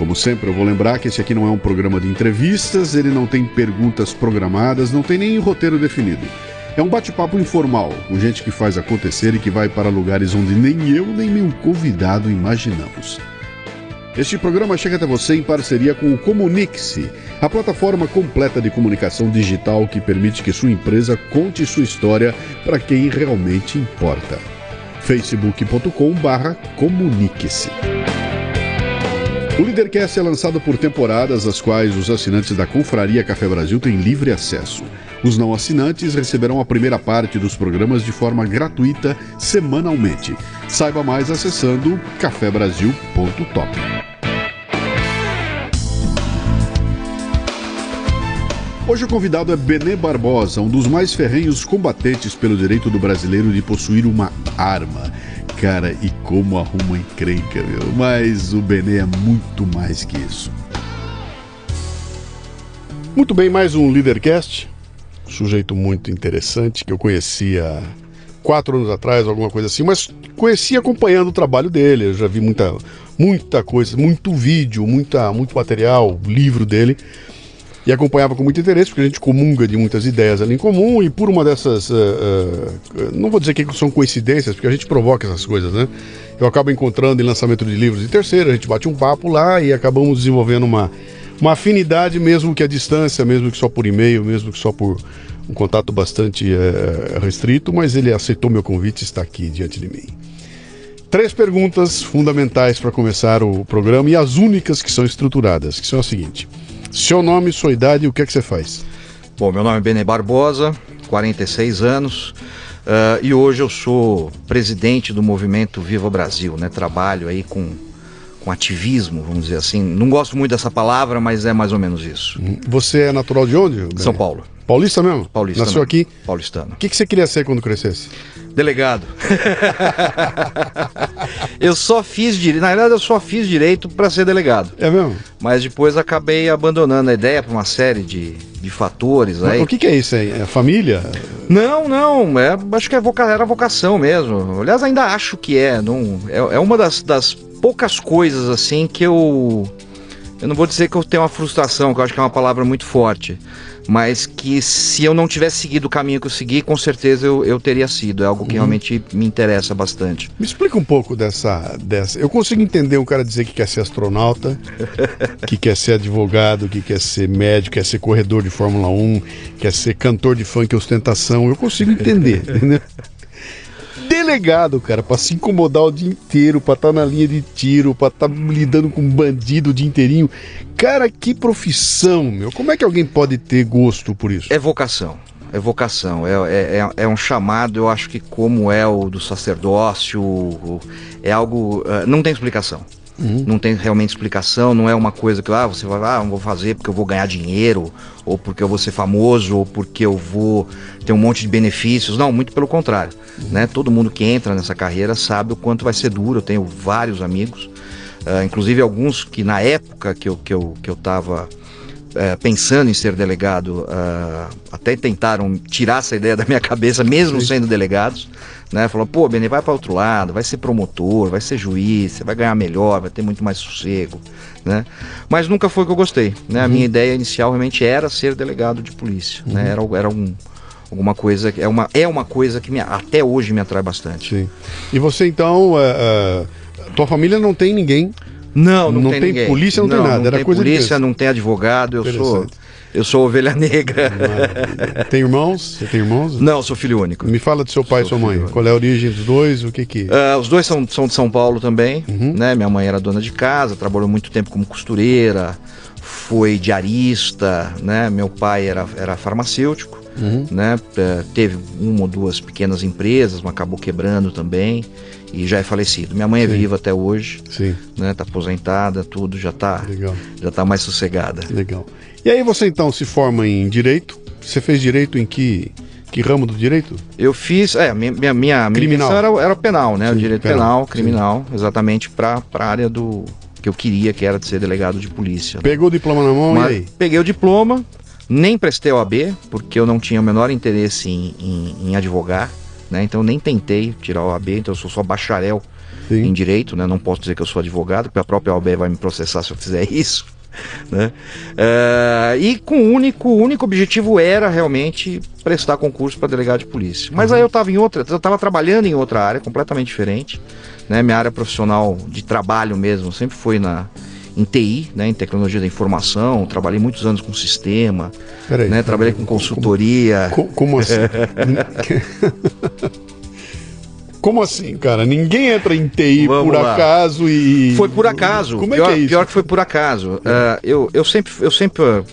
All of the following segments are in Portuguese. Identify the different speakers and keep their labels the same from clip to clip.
Speaker 1: Como sempre, eu vou lembrar que esse aqui não é um programa de entrevistas, ele não tem perguntas programadas, não tem nem roteiro definido. É um bate-papo informal, com gente que faz acontecer e que vai para lugares onde nem eu nem meu convidado imaginamos. Este programa chega até você em parceria com o Comunique-se, a plataforma completa de comunicação digital que permite que sua empresa conte sua história para quem realmente importa. facebook.com/comunique-se. O Leadercast é lançado por temporadas, às quais os assinantes da Confraria Café Brasil têm livre acesso. Os não assinantes receberão a primeira parte dos programas de forma gratuita semanalmente. Saiba mais acessando cafebrasil.top. Hoje o convidado é Benê Barbosa, um dos mais ferrenhos combatentes pelo direito do brasileiro de possuir uma arma. Cara, e como arruma encrenca, meu. Mas o Benê é muito mais que isso. Muito bem, mais um Leadercast. Um sujeito muito interessante que eu conhecia quatro anos atrás, alguma coisa assim, mas conheci acompanhando o trabalho dele. Eu já vi muita, muita coisa, muito vídeo, muita, muito material, livro dele e acompanhava com muito interesse, porque a gente comunga de muitas ideias ali em comum, e por uma dessas. Uh, uh, não vou dizer que são coincidências, porque a gente provoca essas coisas, né? Eu acabo encontrando em lançamento de livros de terceira, a gente bate um papo lá e acabamos desenvolvendo uma, uma afinidade, mesmo que à distância, mesmo que só por e-mail, mesmo que só por um contato bastante uh, restrito, mas ele aceitou meu convite e está aqui diante de mim. Três perguntas fundamentais para começar o programa e as únicas que são estruturadas, que são as seguintes. Seu nome, sua idade e o que é que você faz?
Speaker 2: Bom, meu nome é Benê Barbosa, 46 anos. Uh, e hoje eu sou presidente do movimento Viva Brasil, né? Trabalho aí com, com ativismo, vamos dizer assim. Não gosto muito dessa palavra, mas é mais ou menos isso.
Speaker 1: Você é natural de onde?
Speaker 2: São Paulo.
Speaker 1: Paulista mesmo?
Speaker 2: Paulista.
Speaker 1: Nasceu
Speaker 2: mesmo.
Speaker 1: aqui?
Speaker 2: Paulistano.
Speaker 1: O que, que você queria ser quando crescesse?
Speaker 2: Delegado. eu só fiz direito. Na verdade, eu só fiz direito para ser delegado.
Speaker 1: É mesmo?
Speaker 2: Mas depois acabei abandonando a ideia por uma série de, de fatores aí.
Speaker 1: O que, que é isso aí? É família?
Speaker 2: Não, não. É, acho que é voca, era vocação mesmo. Aliás, ainda acho que é. Não, é, é uma das, das poucas coisas assim que eu. Eu não vou dizer que eu tenho uma frustração, que eu acho que é uma palavra muito forte mas que se eu não tivesse seguido o caminho que eu segui, com certeza eu, eu teria sido. É algo que uhum. realmente me interessa bastante.
Speaker 1: Me explica um pouco dessa, dessa. Eu consigo entender um cara dizer que quer ser astronauta, que quer ser advogado, que quer ser médico, quer ser corredor de Fórmula 1, quer ser cantor de funk ostentação. Eu consigo entender, entendeu? Delegado, cara, para se incomodar o dia inteiro, para estar tá na linha de tiro, para estar tá lidando com bandido o dia inteirinho. Cara, que profissão, meu. Como é que alguém pode ter gosto por isso?
Speaker 2: É vocação. É vocação, é, é, é, é um chamado, eu acho que como é o do sacerdócio, é algo. Uh, não tem explicação. Uhum. Não tem realmente explicação, não é uma coisa que ah, você vai, ah, vou fazer porque eu vou ganhar dinheiro, ou porque eu vou ser famoso, ou porque eu vou ter um monte de benefícios. Não, muito pelo contrário. Uhum. Né? Todo mundo que entra nessa carreira sabe o quanto vai ser duro. Eu tenho vários amigos, uh, inclusive alguns que na época que eu, que eu, que eu tava é, pensando em ser delegado, uh, até tentaram tirar essa ideia da minha cabeça, mesmo Sim. sendo delegados. Né? Falou, pô, Benê, vai para outro lado, vai ser promotor, vai ser juiz, você vai ganhar melhor, vai ter muito mais sossego. Né? Mas nunca foi o que eu gostei. Né? Uhum. A minha ideia inicial realmente era ser delegado de polícia. Né? Uhum. Né? Era, era um, alguma coisa, é uma, é uma coisa que me, até hoje me atrai bastante.
Speaker 1: Sim. E você então, uh, uh, tua família não tem ninguém
Speaker 2: não, não,
Speaker 1: não
Speaker 2: tem,
Speaker 1: tem polícia, não, não tem nada.
Speaker 2: Não
Speaker 1: Era
Speaker 2: tem
Speaker 1: coisa
Speaker 2: polícia, não tem advogado. Eu sou, eu sou ovelha negra.
Speaker 1: tem irmãos? Você tem irmãos?
Speaker 2: Não, sou filho único.
Speaker 1: Me fala do seu pai sou e sua mãe. Qual é a origem dos dois? O que que?
Speaker 2: Uh, os dois são, são de São Paulo também. Uhum. Né? Minha mãe era dona de casa, trabalhou muito tempo como costureira, foi diarista, né? Meu pai era, era farmacêutico. uhum. né? É, teve uma ou duas pequenas empresas, mas acabou quebrando também e já é falecido. Minha mãe é Sim. viva até hoje,
Speaker 1: Sim.
Speaker 2: né? Tá aposentada, tudo já tá, Legal. já tá mais sossegada.
Speaker 1: Legal. E aí você então se forma em direito? Você fez direito em que que ramo do direito?
Speaker 2: Eu fiz, é, minha minha, minha era, era penal, né? Sim, o direito penal, penal criminal, exatamente para a área do que eu queria, que era de ser delegado de polícia. Né?
Speaker 1: Pegou o diploma na mão Mas, e aí?
Speaker 2: Peguei o diploma, nem prestei o AB, porque eu não tinha o menor interesse em, em, em advogar, né? Então nem tentei tirar o AB, então eu sou só bacharel Sim. em direito, né? Não posso dizer que eu sou advogado, porque a própria OAB vai me processar se eu fizer isso. Né? Uh, e com o único, o único objetivo era realmente prestar concurso para delegado de polícia. Mas uhum. aí eu estava em outra, eu estava trabalhando em outra área completamente diferente. Né? Minha área profissional de trabalho mesmo sempre foi na, em TI, né, em tecnologia da informação, trabalhei muitos anos com sistema, Peraí, né, trabalhei com consultoria.
Speaker 1: Como, como assim? Como assim, cara? Ninguém entra em TI Vamos por lá. acaso e.
Speaker 2: Foi por acaso. Como é pior, que é isso? Pior que foi por acaso. Uh, eu, eu sempre. Eu sempre uh,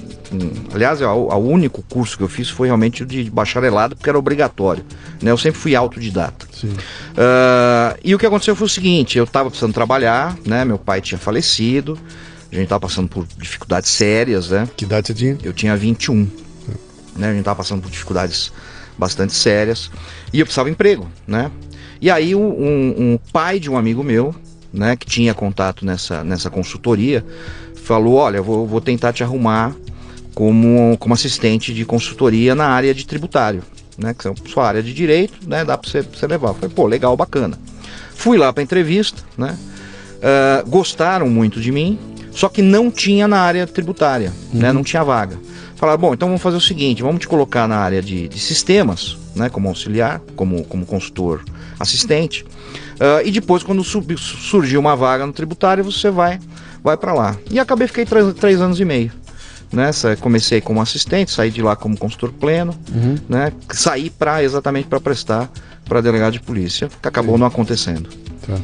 Speaker 2: aliás, o, o, único curso que eu fiz foi realmente o de bacharelado, porque era obrigatório. Né? Eu sempre fui autodidata. Uh, e o que aconteceu foi o seguinte: eu estava precisando trabalhar, né? Meu pai tinha falecido, a gente estava passando por dificuldades sérias, né?
Speaker 1: Que idade você tinha?
Speaker 2: Eu tinha 21. É. Né? A gente estava passando por dificuldades bastante sérias. E eu precisava de emprego, né? E aí um, um, pai de um amigo meu, né, que tinha contato nessa, nessa consultoria, falou, olha, vou, vou tentar te arrumar como, como assistente de consultoria na área de tributário, né, que é a sua área de direito, né, dá para você, você levar. Eu falei, pô, legal, bacana. Fui lá para entrevista, né, uh, gostaram muito de mim, só que não tinha na área tributária, né, uhum. né, não tinha vaga. Falaram, bom, então vamos fazer o seguinte, vamos te colocar na área de, de sistemas, né, como auxiliar, como, como consultor assistente. Uh, e depois, quando sub, surgiu uma vaga no tributário, você vai, vai para lá. E acabei, fiquei três, três anos e meio. Né? Comecei como assistente, saí de lá como consultor pleno, uhum. né? saí para exatamente para prestar para delegado de polícia, que acabou Sim. não acontecendo.
Speaker 1: Tá.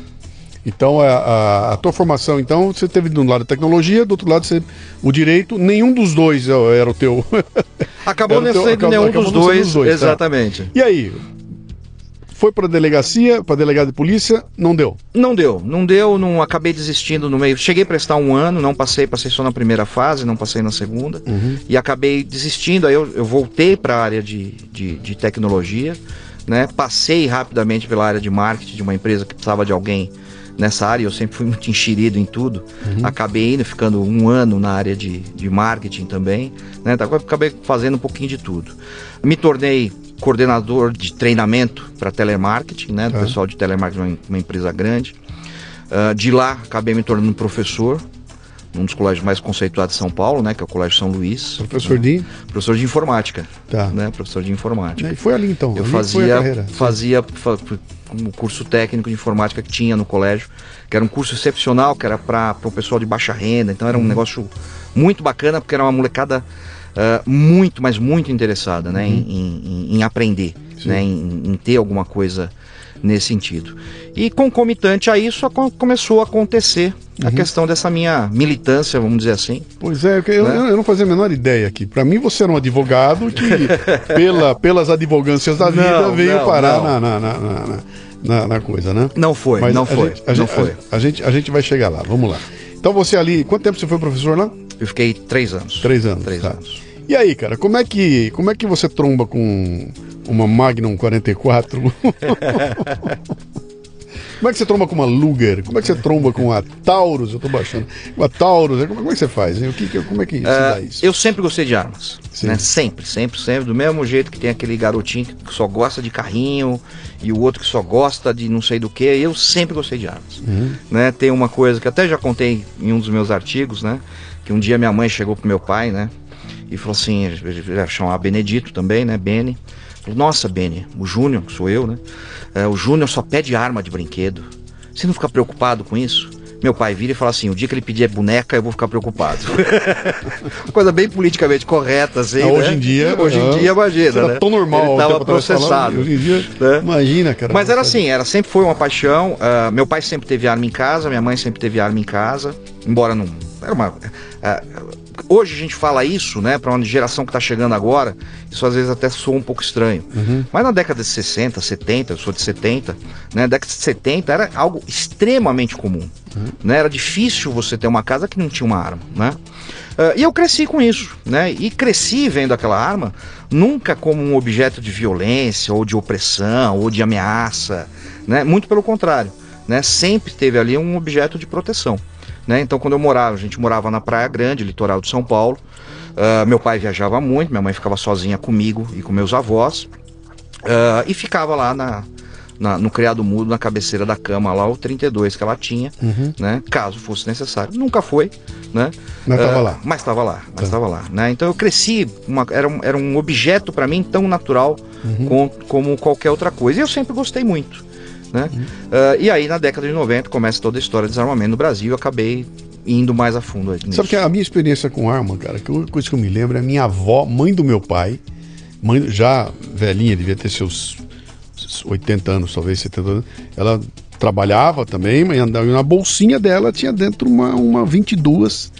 Speaker 1: Então, a, a, a, tua formação, então, você teve de um lado a tecnologia, do outro lado você, o direito, nenhum dos dois era o teu.
Speaker 2: Acabou não sendo nenhum dos dois, dois, tá. exatamente. Tá.
Speaker 1: E aí, foi para delegacia, para delegado de polícia, não deu.
Speaker 2: Não deu, não deu, não acabei desistindo no meio. Cheguei a prestar um ano, não passei, passei só na primeira fase, não passei na segunda uhum. e acabei desistindo. Aí eu, eu voltei para a área de, de, de tecnologia, né? Passei rapidamente pela área de marketing de uma empresa que precisava de alguém nessa área, eu sempre fui muito enxerido em tudo. Uhum. Acabei indo, ficando um ano na área de, de marketing também, né? Então, acabei fazendo um pouquinho de tudo. Me tornei coordenador de treinamento para telemarketing, né? Do é. pessoal de telemarketing, uma, uma empresa grande. Uh, de lá, acabei me tornando professor num dos colégios mais conceituados de São Paulo, né, que é o Colégio São Luís.
Speaker 1: Professor
Speaker 2: né?
Speaker 1: de?
Speaker 2: Professor de informática.
Speaker 1: Tá.
Speaker 2: Né, professor de informática.
Speaker 1: E foi ali então.
Speaker 2: Eu
Speaker 1: ali
Speaker 2: fazia, fazia um curso técnico de informática que tinha no colégio, que era um curso excepcional, que era para o pessoal de baixa renda. Então era um hum. negócio muito bacana, porque era uma molecada uh, muito, mas muito interessada né, uhum. em, em, em, aprender, né, em, em, ter alguma coisa nesse sentido. E concomitante a isso, começou a acontecer uhum. a questão dessa minha militância, vamos dizer assim.
Speaker 1: Pois é, eu, né? eu não fazia a menor ideia aqui. Para mim, você era um advogado que, pela, pelas advogâncias da vida, não, veio não, parar não. Na, na, na, na, na, coisa, né?
Speaker 2: Não foi, Mas não foi.
Speaker 1: Gente, a,
Speaker 2: não
Speaker 1: gente,
Speaker 2: foi.
Speaker 1: A, a, gente, a gente vai chegar lá, vamos lá. Então você ali, quanto tempo você foi professor lá?
Speaker 2: Eu fiquei três anos.
Speaker 1: Três anos.
Speaker 2: Três tá. anos.
Speaker 1: E aí, cara, como é que, como é que você tromba com uma Magnum 44? Como é que você tromba com uma Luger? Como é que você tromba com a Taurus? Eu tô baixando. Com a Taurus, como é que você faz? O que, como é que se dá
Speaker 2: uh, isso? Eu sempre gostei de armas. Né? Sempre, sempre, sempre. Do mesmo jeito que tem aquele garotinho que só gosta de carrinho e o outro que só gosta de não sei do que. Eu sempre gostei de armas. Uhum. Né? Tem uma coisa que até já contei em um dos meus artigos, né? Que um dia minha mãe chegou pro meu pai, né? E falou assim, ele chamava Benedito também, né? Beni. Falou, nossa, Beni, o Júnior, que sou eu, né? É, o Júnior só pede arma de brinquedo. Você não fica preocupado com isso? Meu pai vira e fala assim: o dia que ele pedir boneca, eu vou ficar preocupado. Coisa bem politicamente correta, assim.
Speaker 1: Ah, hoje né? em dia.
Speaker 2: Hoje em dia, imagina.
Speaker 1: Né? tão normal.
Speaker 2: Ele estava processado.
Speaker 1: hoje em dia, né? imagina, cara.
Speaker 2: Mas era assim, era, sempre foi uma paixão. Uh, meu pai sempre teve arma em casa, minha mãe sempre teve arma em casa. Embora não. Era uma. Uh, hoje a gente fala isso, né, para uma geração que está chegando agora, isso às vezes até soa um pouco estranho. Uhum. Mas na década de 60, 70, eu sou de 70, né, década de 70 era algo extremamente comum. Uhum. Né, era difícil você ter uma casa que não tinha uma arma, né? Uh, e eu cresci com isso, né? E cresci vendo aquela arma nunca como um objeto de violência ou de opressão ou de ameaça, né? Muito pelo contrário, né? Sempre teve ali um objeto de proteção. Né? Então, quando eu morava, a gente morava na Praia Grande, litoral de São Paulo. Uh, meu pai viajava muito, minha mãe ficava sozinha comigo e com meus avós. Uh, e ficava lá na, na, no criado mudo, na cabeceira da cama, lá o 32 que ela tinha, uhum. né? Caso fosse necessário. Nunca foi, né?
Speaker 1: Mas estava uh, lá.
Speaker 2: Mas estava lá, mas estava tá. lá, né? Então eu cresci, uma, era, um, era um objeto para mim tão natural uhum. com, como qualquer outra coisa. E eu sempre gostei muito. Né? Uhum. Uh, e aí, na década de 90, começa toda a história de desarmamento no Brasil. Eu acabei indo mais a fundo nisso.
Speaker 1: Sabe que a minha experiência com arma, cara, que a única coisa que eu me lembro é a minha avó, mãe do meu pai, mãe já velhinha, devia ter seus 80 anos, talvez 70 anos, ela trabalhava também, mas na bolsinha dela tinha dentro uma, uma 22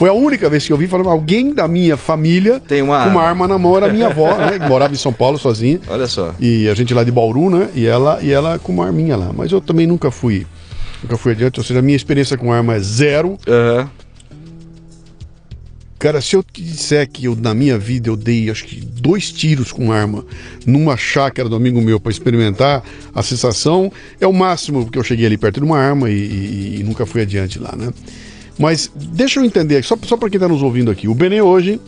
Speaker 1: foi a única vez que eu vi falando alguém da minha família
Speaker 2: tem uma,
Speaker 1: com uma arma na mão, era minha avó, né? Que morava em São Paulo sozinha.
Speaker 2: Olha só.
Speaker 1: E a gente lá de Bauru, né? E ela, e ela com uma arminha lá. Mas eu também nunca fui. Nunca fui adiante, ou seja, a minha experiência com arma é zero.
Speaker 2: Uhum.
Speaker 1: Cara, se eu te disser que eu, na minha vida eu dei acho que dois tiros com arma numa chácara do amigo meu para experimentar a sensação, é o máximo que eu cheguei ali perto de uma arma e, e, e nunca fui adiante lá, né? Mas deixa eu entender, só, só para quem está nos ouvindo aqui, o Benê hoje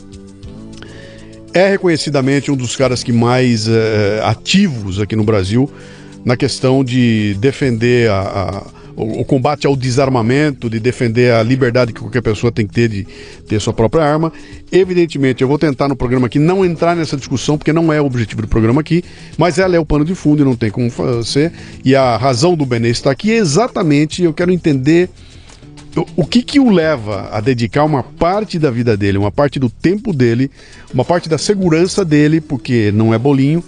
Speaker 1: é reconhecidamente um dos caras que mais é, ativos aqui no Brasil na questão de defender a, a, o, o, combate ao desarmamento, de defender a liberdade que qualquer pessoa tem que ter de ter sua própria arma. Evidentemente, eu vou tentar no programa aqui não entrar nessa discussão, porque não é o objetivo do programa aqui, mas ela é o pano de fundo e não tem como ser. E a razão do Benê estar aqui é exatamente, eu quero entender o que que o leva a dedicar uma parte da vida dele, uma parte do tempo dele, uma parte da segurança dele, porque não é bolinho,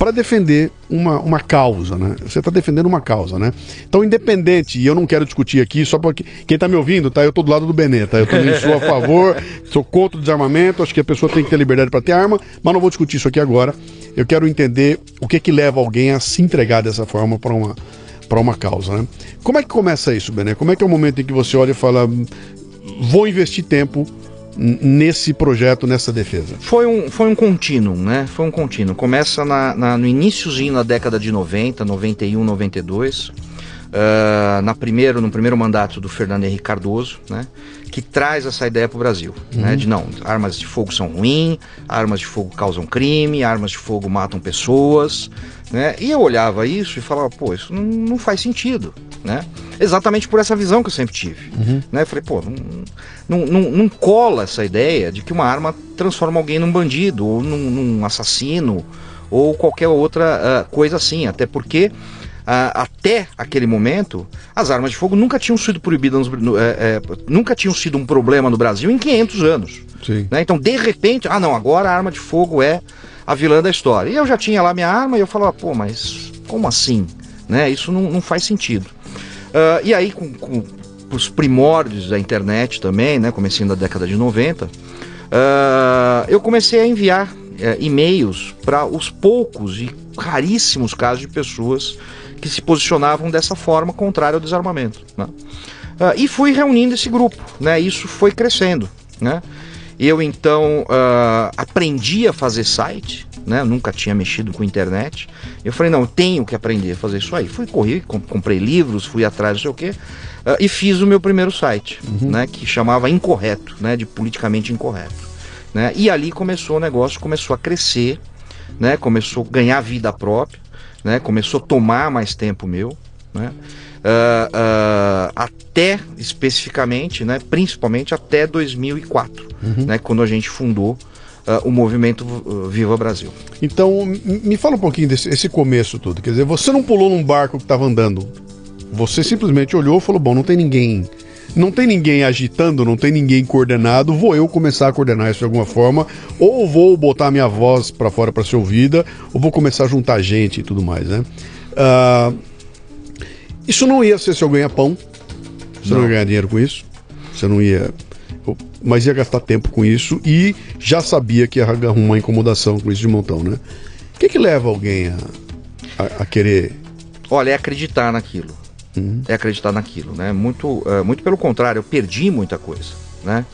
Speaker 1: para defender uma, uma causa, né? Você está defendendo uma causa, né? Então, independente, e eu não quero discutir aqui, só porque quem está me ouvindo, tá? Eu tô do lado do Benê, tá? Eu também sou a favor, sou contra o desarmamento, acho que a pessoa tem que ter liberdade para ter arma, mas não vou discutir isso aqui agora. Eu quero entender o que que leva alguém a se entregar dessa forma para uma para uma causa, né? Como é que começa isso, Bené? Como é que é o momento em que você olha e fala, vou investir tempo nesse projeto, nessa defesa?
Speaker 2: Foi um, foi um contínuo, né? Foi um contínuo. Começa na, na, no iníciozinho da década de 90, 91, 92. Uh, na primeiro, no primeiro mandato do Fernando Henrique Cardoso, né, que traz essa ideia para o Brasil, né, uhum. né, de não, armas de fogo são ruins, armas de fogo causam crime, armas de fogo matam pessoas, né, e eu olhava isso e falava, pô, isso não, não faz sentido, né, exatamente por essa visão que eu sempre tive, uhum. né, falei, pô, não, não, não, não, cola essa ideia de que uma arma transforma alguém num bandido, ou num, num assassino, ou qualquer outra uh, coisa assim, até porque ah, até aquele momento, as armas de fogo nunca tinham sido proibidas, no, é, é, nunca tinham sido um problema no Brasil em 500 anos. Né? Então, de repente, ah não, agora a arma de fogo é a vilã da história. E eu já tinha lá minha arma e eu falava, pô, mas como assim? Né? Isso não, não faz sentido. Uh, e aí, com, com os primórdios da internet também, né, comecei na década de 90, uh, ah, eu comecei a enviar uh, e-mails para os poucos e raríssimos casos de pessoas que se posicionavam dessa forma contrária ao desarmamento. Né? Uh, e fui reunindo esse grupo, né? Isso foi crescendo, né? Eu então uh, aprendi a fazer site, né? nunca tinha mexido com internet. Eu falei, não, eu tenho que aprender a fazer isso aí. Fui correr, comprei livros, fui atrás, não sei o quê, uh, e fiz o meu primeiro site, uhum. né? Que chamava Incorreto, né? De politicamente incorreto. Né? E ali começou o negócio, começou a crescer, né? Começou a ganhar vida própria né? Começou a tomar mais tempo meu, né? Uh, uh, até especificamente, né? Principalmente até 2004, uhum. né? Quando a gente fundou uh, o movimento Viva Brasil.
Speaker 1: Então, me fala um pouquinho desse esse começo todo. Quer dizer, você não pulou num barco que estava andando. Você simplesmente olhou e falou: bom, não tem ninguém não tem ninguém agitando, não tem ninguém coordenado, vou eu começar a coordenar isso de alguma forma, ou vou botar minha voz para fora para ser ouvida, ou vou começar a juntar gente e tudo mais, né? Uh, isso não ia ser seu ganha-pão, você não. não ia ganhar dinheiro com isso, você não ia mas ia gastar tempo com isso e já sabia que ia arrumar uma incomodação com isso de montão, né? O que, que leva alguém a, a, a querer?
Speaker 2: Olha, é acreditar naquilo. Uhum. É acreditar naquilo, né? Muito, uh, muito pelo contrário, eu perdi muita coisa, né?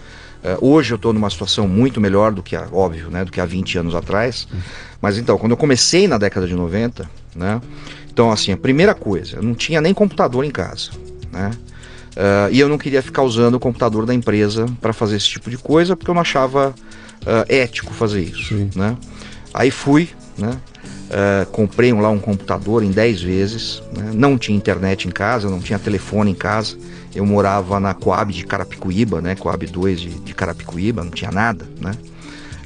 Speaker 2: Uh, hoje eu estou numa situação muito melhor do que, óbvio, né? Do que há 20 anos atrás. Uhum. Mas então, quando eu comecei na década de 90, né? Então, assim, a primeira coisa, eu não tinha nem computador em casa, né? Uh, e eu não queria ficar usando o computador da empresa para fazer esse tipo de coisa, porque eu não achava ético fazer isso. Né? Aí fui, né? Uh, comprei lá um computador em 10 vezes, né? não tinha internet em casa, não tinha telefone em casa. Eu morava na Coab de Carapicuíba, né? Coab 2 de, de Carapicuíba, não tinha nada, né?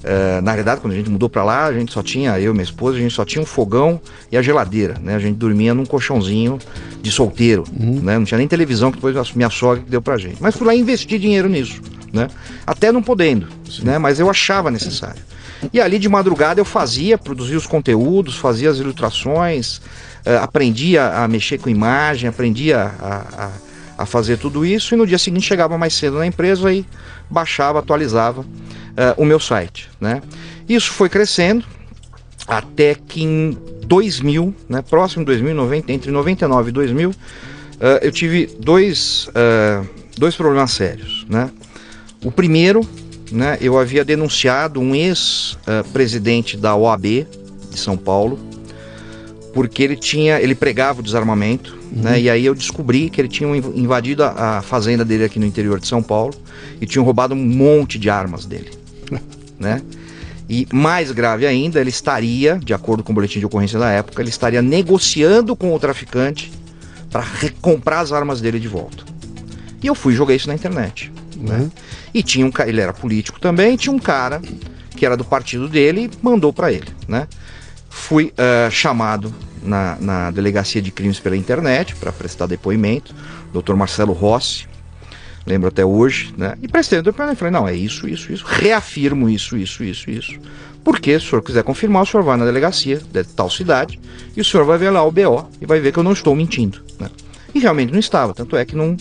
Speaker 2: Uh, na verdade, quando a gente mudou para lá, a gente só tinha, eu e minha esposa, a gente só tinha um fogão e a geladeira, né? A gente dormia num colchãozinho de solteiro, uhum. né? Não tinha nem televisão que depois a minha sogra deu pra gente. Mas fui lá investir dinheiro nisso, né? Até não podendo, Sim. né? Mas eu achava necessário. E ali de madrugada eu fazia, produzia os conteúdos, fazia as ilustrações, uh, aprendia a mexer com imagem, aprendia a, a, a fazer tudo isso e no dia seguinte chegava mais cedo na empresa e baixava, atualizava uh, o meu site. Né? Isso foi crescendo até que em 2000, né, próximo de 2090, entre 99 e 2000, uh, eh, eu tive dois, uh, dois problemas sérios. Né? O primeiro, né, eu havia denunciado um ex-presidente da OAB de São Paulo, porque ele tinha, ele pregava o desarmamento, uhum. né? E aí eu descobri que ele tinha invadido a, a, fazenda dele aqui no interior de São Paulo e tinham roubado um monte de armas dele né? E mais grave ainda, ele estaria, de acordo com o boletim de ocorrência da época, ele estaria negociando com o traficante para recomprar as armas dele de volta. E eu fui jogar isso na internet. Né? E tinha um ele era político também, tinha um cara que era do partido dele e mandou para ele. Né? Fui uh, chamado na, na delegacia de crimes pela internet para prestar depoimento, Dr. Marcelo Rossi, lembro até hoje, né? E prestei depoimento. Falei, não, é isso, isso, isso. Reafirmo isso, isso, isso, isso. Porque se o senhor quiser confirmar, o senhor vai na delegacia de tal cidade e o senhor vai ver lá o BO e vai ver que eu não estou mentindo. Né? E realmente não estava, tanto é que não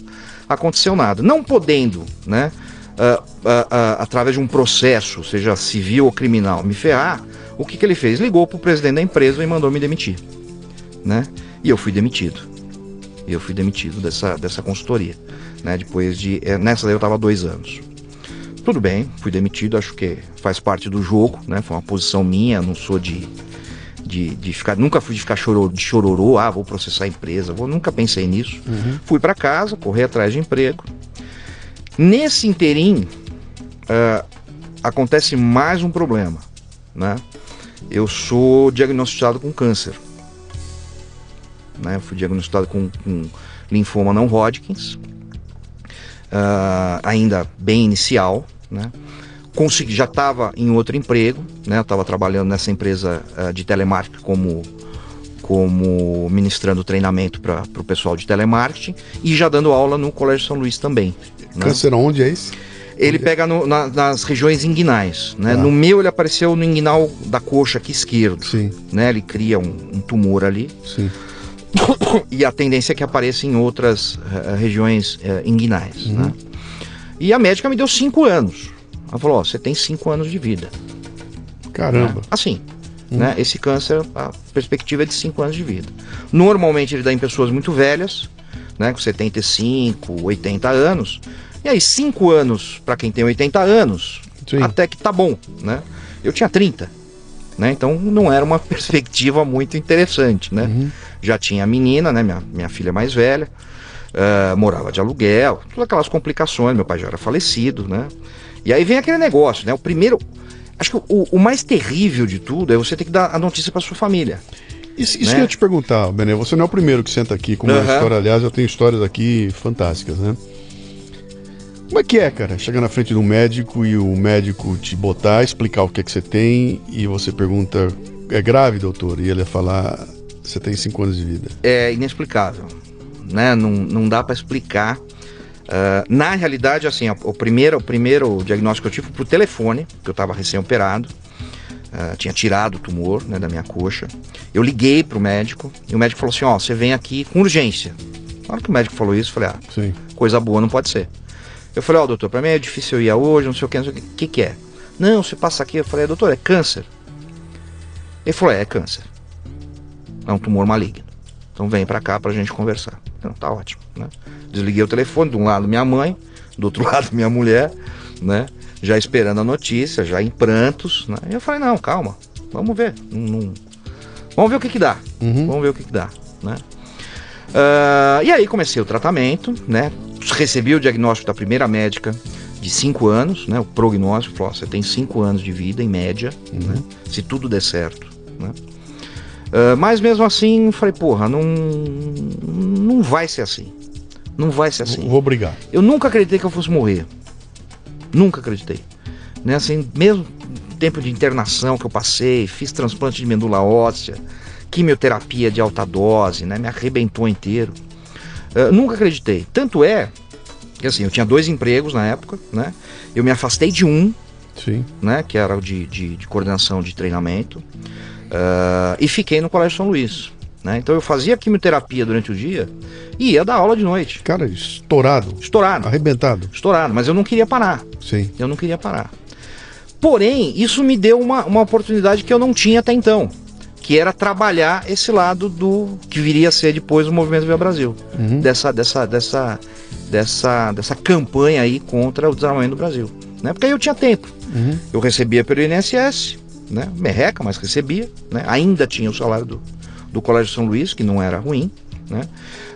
Speaker 2: aconteceu nada. Não podendo, né, uh, uh, uh, através de um processo, seja civil ou criminal, me ferrar, o que, que ele fez? Ligou para o presidente da empresa e mandou me demitir. Né? E eu fui demitido. Eu fui demitido dessa, dessa consultoria né? Depois de. É, nessa daí eu estava dois anos. Tudo bem, fui demitido, acho que faz parte do jogo, né? Foi uma posição minha, não sou de. De, de ficar, nunca fui de ficar chororô, de chororô, ah, vou processar a empresa, vou, nunca pensei nisso. Uhum. Fui para casa, corri atrás de emprego. Nesse interim, uh, acontece mais um problema, né? Eu sou diagnosticado com câncer. Né? Eu fui diagnosticado com, com linfoma não Hodgkins uh, ainda bem inicial, né? Consegui, já estava em outro emprego, né? estava trabalhando nessa empresa uh, de telemarketing como como ministrando treinamento para o pessoal de telemarketing e já dando aula no Colégio São Luís também.
Speaker 1: Né? Câncer onde é isso?
Speaker 2: Ele pega no, na, nas regiões inguinais. Né? Ah. No meu, ele apareceu no inguinal da coxa aqui esquerdo. Sim. Né? Ele cria um, um tumor ali. Sim. e a tendência é que apareça em outras uh, regiões uh, inguinais. Uhum. Né? E a médica me deu cinco anos. Ela falou: você tem cinco anos de vida.
Speaker 1: Caramba. Né?
Speaker 2: Assim. Uhum. Né? Esse câncer, a perspectiva é de cinco anos de vida. Normalmente ele dá em pessoas muito velhas, né, com 75, 80 anos. E aí, cinco anos para quem tem 80 anos, Sim. até que tá bom, né? Eu tinha 30. Né? Então não era uma perspectiva muito interessante, né? Uhum. Já tinha a menina, né? Minha, minha filha mais velha, uh, morava de aluguel, todas aquelas complicações, meu pai já era falecido, né? E aí vem aquele negócio, né? O primeiro. Acho que o, o mais terrível de tudo é você ter que dar a notícia para sua família.
Speaker 1: Isso, isso né? que eu ia te perguntar, Bené, você não é o primeiro que senta aqui com uma uhum. história, aliás, eu tenho histórias aqui fantásticas, né? Como é que é, cara? Chegar na frente de um médico e o médico te botar, explicar o que é que você tem e você pergunta, é grave, doutor? E ele ia falar, você tem cinco anos de vida.
Speaker 2: É inexplicável, né? Não, não dá para explicar. Uh, na realidade, assim, o primeiro, o primeiro diagnóstico que eu tive foi por telefone, que eu estava recém-operado. Uh, tinha tirado o tumor né, da minha coxa. Eu liguei para o médico e o médico falou assim: Ó, oh, você vem aqui com urgência. Na hora que o médico falou isso, eu falei: Ah, Sim. coisa boa não pode ser. Eu falei, ó, doutor, pra mim é difícil eu ir hoje, não sei o que, não sei o que. Que, que é? Não, você passa aqui. Eu falei, doutor, é câncer. Ele falou, é, é câncer. É um tumor maligno. Então vem pra cá pra gente conversar. Então tá ótimo, né? Desliguei o telefone, de um lado minha mãe, do outro lado minha mulher, né? Já esperando a notícia, já em prantos, né? E eu falei, não, calma, vamos ver. Não, não... Vamos ver o que que dá.
Speaker 1: Uhum.
Speaker 2: Vamos ver o que que dá, né? Ah, e aí comecei o tratamento, né? Recebi o diagnóstico da primeira médica de 5 anos, né? O prognóstico falou, você tem 5 anos de vida em média, né? Se tudo der certo, né? Ah, mas mesmo assim, falei, porra, não, não vai ser assim. Não vai ser assim.
Speaker 1: Vou brigar.
Speaker 2: Eu nunca acreditei que eu fosse morrer. Nunca acreditei. Né? Assim, mesmo tempo de internação que eu passei, fiz transplante de medula óssea, quimioterapia de alta dose, né? Me arrebentou inteiro. Ah, nunca acreditei. Tanto é que assim, eu tinha dois empregos na época, né? Eu me afastei de um,
Speaker 1: Sim.
Speaker 2: né? Que era o de, de, de coordenação de treinamento. ah, e fiquei no Colégio São Luís. Né? Então eu fazia quimioterapia durante o dia e ia dar aula de noite.
Speaker 1: Cara, estourado.
Speaker 2: Estourado.
Speaker 1: Arrebentado.
Speaker 2: Estourado, mas eu não queria parar.
Speaker 1: Sim.
Speaker 2: Eu não queria parar. Porém, isso me deu uma, uma oportunidade que eu não tinha até então, que era trabalhar esse lado do que viria a ser depois o Movimento Viva Brasil,
Speaker 1: Uhum.
Speaker 2: dessa, dessa, dessa, dessa, dessa campanha aí contra o desarmamento do Brasil, né? Porque aí eu tinha tempo.
Speaker 1: Uhum.
Speaker 2: Eu recebia pelo INSS, né? Merreca, mas recebia, né? Ainda tinha o salário do, do Colégio São Luís, que não era ruim, né?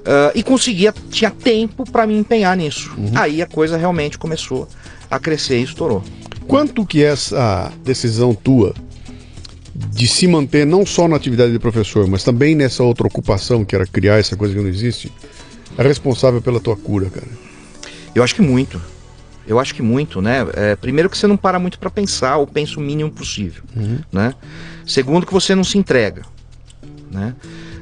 Speaker 2: Ah, e conseguia, tinha tempo para me empenhar nisso. Aí a coisa realmente começou a crescer e estourou.
Speaker 1: Quanto que essa decisão tua de se manter não só na atividade de professor, mas também nessa outra ocupação que era criar essa coisa que não existe, é responsável pela tua cura, cara?
Speaker 2: Eu acho que muito. Eu acho que muito, né? É, primeiro que você não para muito para pensar, ou pensa o mínimo possível, né? Segundo que você não se entrega, né?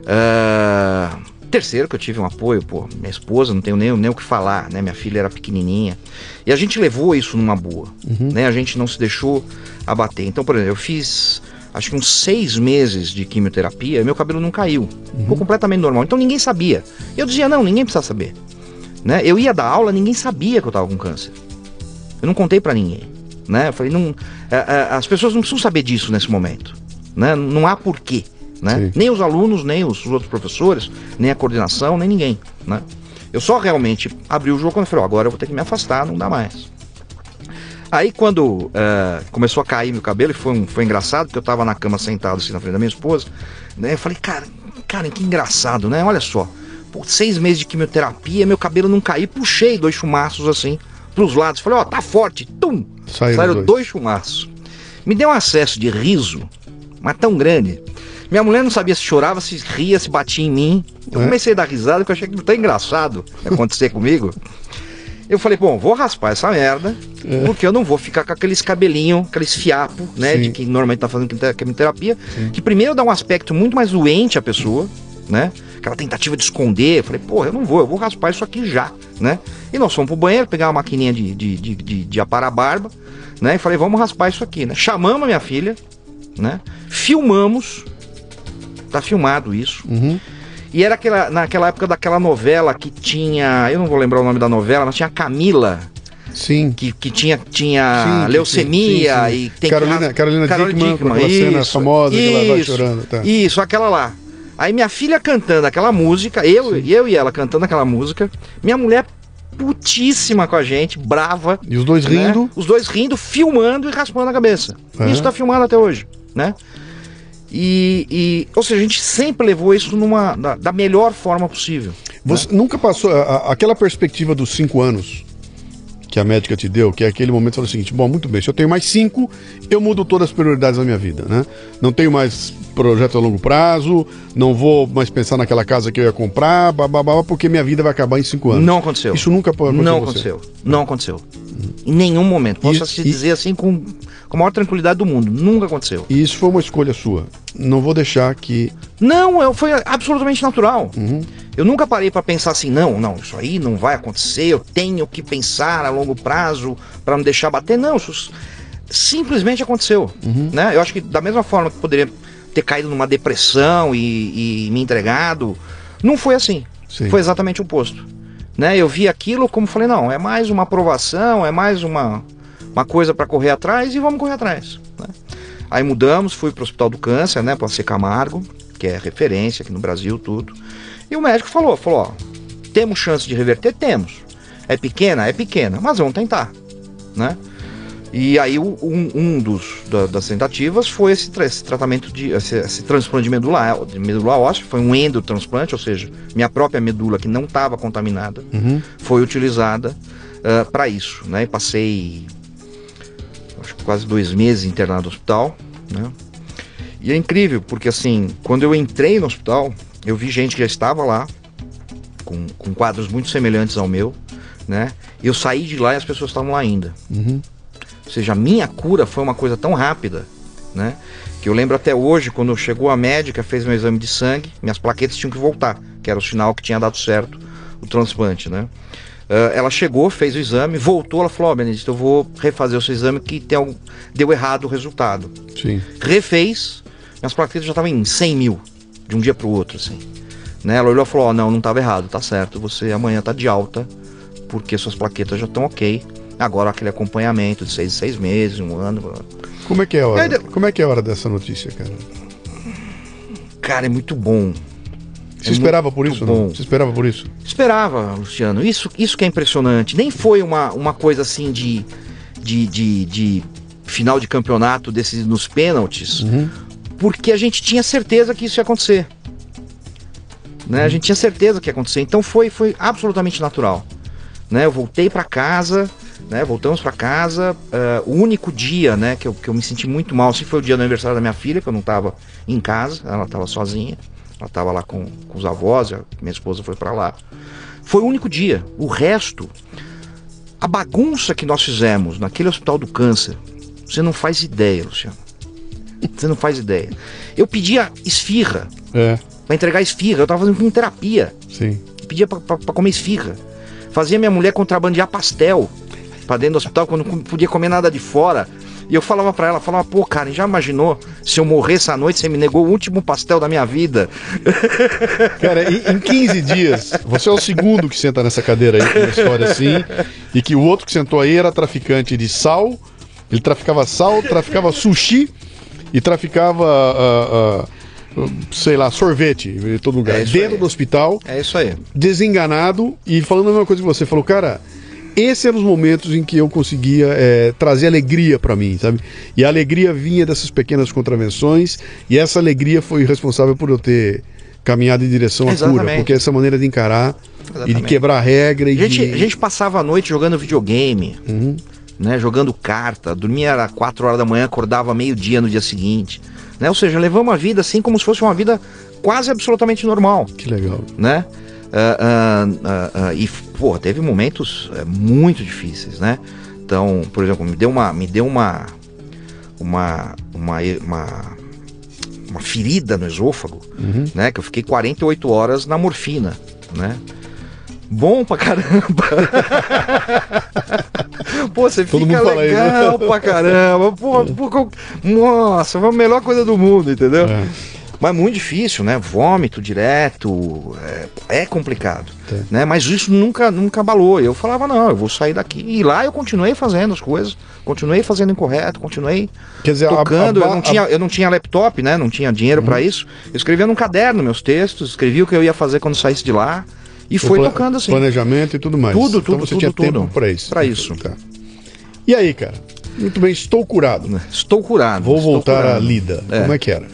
Speaker 2: Ah, terceiro que eu tive um apoio, pô, minha esposa, não tenho nem, nem o que falar, né? Minha filha era pequenininha. E a gente levou isso numa boa, né? A gente não se deixou abater. Então, por exemplo, eu fiz acho que uns seis meses de quimioterapia e meu cabelo não caiu. Ficou completamente normal. Então ninguém sabia. Eu dizia, não, ninguém precisa saber. Né? Eu ia dar aula, ninguém sabia que eu estava com câncer. Eu não contei pra ninguém, né? Eu falei, não, as pessoas não precisam saber disso nesse momento, né? Não há porquê, né? Nem os alunos, nem os outros professores, nem a coordenação, nem ninguém, né? Eu só realmente abri o jogo quando eu falei, ó, agora eu vou ter que me afastar, não dá mais. Aí quando é, começou a cair meu cabelo, e foi, um- foi engraçado, porque eu tava na cama sentado assim na frente da minha esposa, né? Eu falei, cara, cara, que engraçado, né? Olha só, pô, seis meses de quimioterapia, meu cabelo não caiu, puxei dois chumaços assim pros lados, falei, ó, tá forte, tum!
Speaker 1: Saíram
Speaker 2: Saíram
Speaker 1: dois.
Speaker 2: dois chumaços. Me deu um acesso de riso, mas tão grande. Minha mulher não sabia se chorava, se ria, se batia em mim. Eu
Speaker 1: É?
Speaker 2: comecei a dar risada, porque eu achei que tão engraçado acontecer comigo. Eu falei, bom, vou raspar essa merda, porque eu não vou ficar com aqueles cabelinhos, aqueles fiapos, né?
Speaker 1: Sim.
Speaker 2: De que normalmente tá fazendo quimio- quimioterapia, que primeiro dá um aspecto muito mais doente à pessoa, né? Aquela tentativa de esconder. Eu falei, porra, eu não vou, eu vou raspar isso aqui já, né? E nós fomos pro banheiro, pegar uma maquininha de, de, de, de, de aparar a barba, né? E falei, vamos raspar isso aqui, né? Chamamos a minha filha, né? Filmamos, tá filmado isso.
Speaker 1: Uhum.
Speaker 2: E era aquela, naquela época daquela novela que tinha. Eu não vou lembrar o nome da novela, mas tinha a Camila,
Speaker 1: Sim.
Speaker 2: que, que tinha, tinha
Speaker 1: Sim,
Speaker 2: leucemia
Speaker 1: sim, sim.
Speaker 2: e tem
Speaker 1: Carolina-
Speaker 2: que.
Speaker 1: Carolina Dickmann, com aquela cena famosa que ela vai
Speaker 2: isso,
Speaker 1: chorando, tá.
Speaker 2: Isso, aquela lá. Aí minha filha cantando aquela música, eu, eu e ela cantando aquela música, minha mulher putíssima com a gente, brava.
Speaker 1: E os dois
Speaker 2: né?
Speaker 1: rindo.
Speaker 2: Os dois rindo, filmando e raspando a cabeça.
Speaker 1: É.
Speaker 2: Isso tá filmado até hoje, né? E, e- ou seja, a gente sempre levou isso numa, da, da melhor forma possível.
Speaker 1: Você nunca passou a- aquela perspectiva dos cinco anos que a médica te deu, que é aquele momento que falou o seguinte: bom, muito bem, se eu tenho mais cinco, eu mudo todas as prioridades da minha vida, né? Não tenho mais projeto a longo prazo, não vou mais pensar naquela casa que eu ia comprar, babá, porque minha vida vai acabar em cinco anos.
Speaker 2: Não aconteceu.
Speaker 1: Isso nunca pode acontecer.
Speaker 2: Não aconteceu. Não aconteceu. Em nenhum momento. Posso
Speaker 1: E-
Speaker 2: te
Speaker 1: e-
Speaker 2: dizer assim com, com a maior tranquilidade do mundo. Nunca aconteceu.
Speaker 1: E isso foi uma escolha sua. Não vou deixar que.
Speaker 2: Não, eu, foi absolutamente natural.
Speaker 1: Uhum.
Speaker 2: Eu nunca parei pra pensar assim, não, não, isso aí não vai acontecer, eu tenho que pensar a longo prazo pra não deixar bater. Não, isso simplesmente aconteceu.
Speaker 1: Uhum.
Speaker 2: Né? Eu acho que da mesma forma que poderia ter caído numa depressão e, e me entregado, não foi assim.
Speaker 1: Sim.
Speaker 2: Foi exatamente o oposto. Né? Eu vi aquilo como falei, não, é mais uma aprovação, é mais uma, uma coisa para correr atrás e vamos correr atrás. Né? Aí mudamos, fui para o Hospital do Câncer, né, para C Camargo, que é referência aqui no Brasil, tudo. E o médico falou, falou, ó, temos chance de reverter? Temos. É pequena? É pequena, mas vamos tentar, né? E aí um, um dos da, das tentativas foi esse, esse tratamento de esse, esse, transplante de medula, de medula óssea, foi um endotransplante, ou seja, minha própria medula que não estava contaminada
Speaker 1: Uhum.
Speaker 2: foi utilizada para isso, né? Passei acho que quase dois meses internado no hospital, né? E é incrível porque assim, quando eu entrei no hospital, eu vi gente que já estava lá com, com quadros muito semelhantes ao meu, né? Eu saí de lá e as pessoas estavam lá ainda.
Speaker 1: Uhum.
Speaker 2: Ou seja, a minha cura foi uma coisa tão rápida, né? Que eu lembro até hoje, quando chegou a médica, fez meu exame de sangue, minhas plaquetas tinham que voltar, que era o sinal que tinha dado certo o transplante, né? Uh, ela chegou, fez o exame, voltou, ela falou, ó, oh, Benedito, eu vou refazer o seu exame que tem algum... deu errado o resultado.
Speaker 1: Sim.
Speaker 2: Refez, minhas plaquetas já estavam em 100 mil, de um dia para o outro, assim. Né? Ela olhou e falou, ó, oh, não, não estava errado, tá certo, você amanhã tá de alta, porque suas plaquetas já estão ok. Agora aquele acompanhamento de seis, seis meses, um ano.
Speaker 1: Como é que é a hora? Aí, como é que é a hora dessa notícia, cara?
Speaker 2: Cara, é muito bom.
Speaker 1: Você é esperava por isso? Bom. Não? Você esperava por isso?
Speaker 2: Esperava, Luciano. Isso, isso que é impressionante. Nem foi uma, uma coisa assim de, de, de, de final de campeonato decidido nos pênaltis,
Speaker 1: uhum.
Speaker 2: porque a gente tinha certeza que isso ia acontecer. Né? Uhum. A gente tinha certeza que ia acontecer. Então foi, foi absolutamente natural. Né? Eu voltei para casa, né? Voltamos para casa. Uh, o único dia, né, que eu, que eu me senti muito mal, assim, foi o dia do aniversário da minha filha, que eu não estava em casa, ela estava sozinha. Ela estava lá com, com os avós, minha esposa foi para lá. Foi o único dia. O resto, a bagunça que nós fizemos naquele hospital do câncer, você não faz ideia, Luciano. Você não faz ideia. Eu pedia esfirra.
Speaker 1: É.
Speaker 2: Pra entregar esfirra. Eu tava fazendo terapia.
Speaker 1: Sim.
Speaker 2: Eu pedia pra, pra, pra comer esfirra. Fazia minha mulher contrabandear pastel pra dentro do hospital quando não podia comer nada de fora. E eu falava para ela, falava, pô, Karen, já imaginou se eu morresse à noite, você me negou o último pastel da minha vida?
Speaker 1: Cara, em, em 15 dias, você é o segundo que senta nessa cadeira aí com uma história assim, e que o outro que sentou aí era traficante de sal, ele traficava sal, traficava sushi e traficava. Uh, uh, sei lá, sorvete em todo lugar,
Speaker 2: É
Speaker 1: dentro
Speaker 2: aí.
Speaker 1: do hospital,
Speaker 2: É isso aí.
Speaker 1: desenganado e falando a mesma coisa que você. Falou, cara, esses eram os momentos em que eu conseguia é, trazer alegria para mim, sabe? E a alegria vinha dessas pequenas contravenções e essa alegria foi responsável por eu ter caminhado em direção à cura,
Speaker 2: Exatamente.
Speaker 1: porque essa maneira de encarar e de
Speaker 2: Exatamente.
Speaker 1: quebrar a regra e
Speaker 2: A gente,
Speaker 1: de...
Speaker 2: a gente passava a noite jogando videogame,
Speaker 1: Uhum.
Speaker 2: né? Jogando carta, dormia às 4 horas da manhã, acordava meio-dia no dia seguinte. Né? Ou seja, levamos a vida assim como se fosse uma vida quase absolutamente normal.
Speaker 1: Que legal.
Speaker 2: né? Ah, ah, e, pô, teve momentos eh, muito difíceis, né? Então, por exemplo, me deu uma, me deu uma, uma, uma, uma, uma ferida no esôfago,
Speaker 1: Uhum.
Speaker 2: né? Que eu fiquei 48 horas na morfina, né? Bom pra caramba. Pô, você
Speaker 1: Todo
Speaker 2: fica
Speaker 1: fala isso,
Speaker 2: legal pra caramba. Pô, pô, nossa, foi a melhor coisa do mundo, entendeu?
Speaker 1: É.
Speaker 2: Mas muito difícil, né? Vômito direto, é, é complicado,
Speaker 1: Tá.
Speaker 2: né? Mas isso nunca, nunca abalou. Eu falava, não, eu vou sair daqui. E lá eu continuei fazendo as coisas, continuei fazendo incorreto, continuei
Speaker 1: Quer dizer, a-
Speaker 2: tocando.
Speaker 1: a-
Speaker 2: eu, não
Speaker 1: a-
Speaker 2: tinha, eu não tinha laptop, né? Não tinha dinheiro pra isso. Eu escrevia num caderno meus textos, escrevia o que eu ia fazer quando saísse de lá. E
Speaker 1: o
Speaker 2: foi
Speaker 1: pla-
Speaker 2: tocando assim.
Speaker 1: Planejamento e tudo mais.
Speaker 2: Tudo,
Speaker 1: então
Speaker 2: tudo,
Speaker 1: você
Speaker 2: tudo,
Speaker 1: tinha
Speaker 2: tudo.
Speaker 1: tempo para isso.
Speaker 2: Pra isso.
Speaker 1: Tá. E aí, cara? Muito bem, estou curado.
Speaker 2: Estou curado.
Speaker 1: Vou
Speaker 2: estou
Speaker 1: voltar à
Speaker 2: curado.
Speaker 1: lida.
Speaker 2: É.
Speaker 1: Como é que era?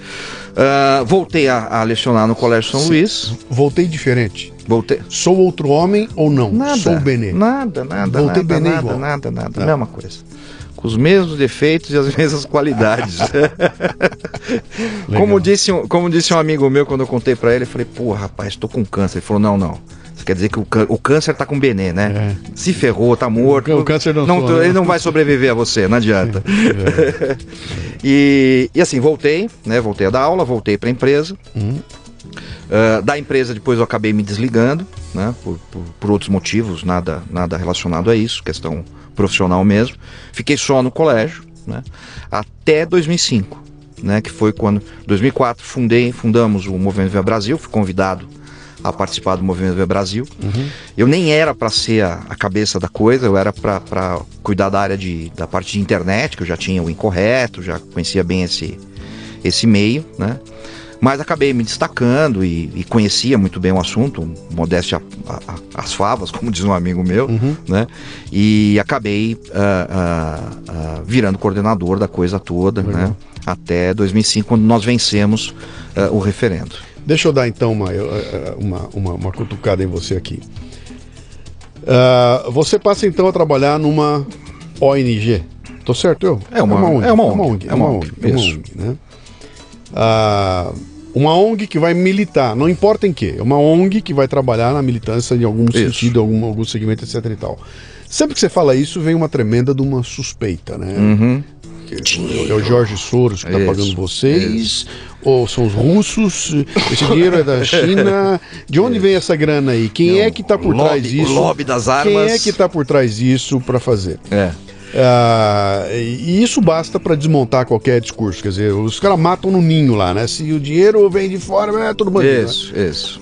Speaker 2: Ah, voltei a, a lecionar no Colégio São Luís.
Speaker 1: Voltei diferente.
Speaker 2: Voltei.
Speaker 1: Sou outro homem ou não?
Speaker 2: Nada.
Speaker 1: Sou o Benê.
Speaker 2: Nada, nada,
Speaker 1: Voltei
Speaker 2: nada,
Speaker 1: Benê
Speaker 2: nada,
Speaker 1: igual.
Speaker 2: nada, nada,
Speaker 1: Tá.
Speaker 2: Mesma coisa. Com os mesmos defeitos e as mesmas qualidades. Como, disse, como disse um amigo meu quando eu contei pra ele, eu falei, pô, rapaz, tô com câncer. Ele falou, não, não. Quer dizer que o, o câncer tá com Benê, né? Se ferrou, tá morto.
Speaker 1: É. O câncer não sou, né?
Speaker 2: Ele não vai sobreviver a você, não adianta. E, e assim, voltei, né? Voltei a dar aula, voltei pra empresa.
Speaker 1: Uhum.
Speaker 2: Ah, da empresa depois eu acabei me desligando, né? Por, por, por outros motivos, nada, nada relacionado a isso, questão profissional mesmo. Fiquei só no colégio, né? Até 2005, né? Que foi quando, 2004, fundei, fundamos o Movimento Viva Brasil, fui convidado a participar do Movimento Brasil. Eu nem era para ser a, a cabeça da coisa, eu era para cuidar da área de, da parte de internet, que eu já tinha o incorreto, já conhecia bem esse, esse meio, né? Mas acabei me destacando e, e conhecia muito bem o assunto, modéstia as favas, como diz um amigo meu, né? E acabei ah, ah, ah, virando coordenador da coisa toda, né? Até 2005, quando nós vencemos ah, o referendo.
Speaker 1: Deixa eu dar então uma, eh, uma, uma, uma cutucada em você aqui. Ah, você passa então a trabalhar numa ONG. Tô certo eu?
Speaker 2: É uma- é uma ONG,
Speaker 1: É uma ONG. É uma
Speaker 2: isso.
Speaker 1: ONG, né? Ah, uma ONG que vai militar, não importa em quê, é uma ONG que vai trabalhar na militância em algum
Speaker 2: Isso.
Speaker 1: sentido, algum, algum segmento, etc e tal. Sempre que você fala isso, vem uma tremenda de uma suspeita, né?
Speaker 2: Uhum.
Speaker 1: É o Jorge Soros que está
Speaker 2: Isso,
Speaker 1: pagando vocês? Ou são os russos? Esse dinheiro é da China? De onde vem essa grana aí? Quem é que está por
Speaker 2: lobby-
Speaker 1: trás disso?
Speaker 2: o lobby das
Speaker 1: Quem é
Speaker 2: armas.
Speaker 1: que está por trás disso para fazer?
Speaker 2: É.
Speaker 1: Ah, e isso basta para desmontar qualquer discurso. Quer dizer, os caras matam no ninho lá, né? Se o dinheiro vem de fora, é tudo bandido. né?
Speaker 2: Isso,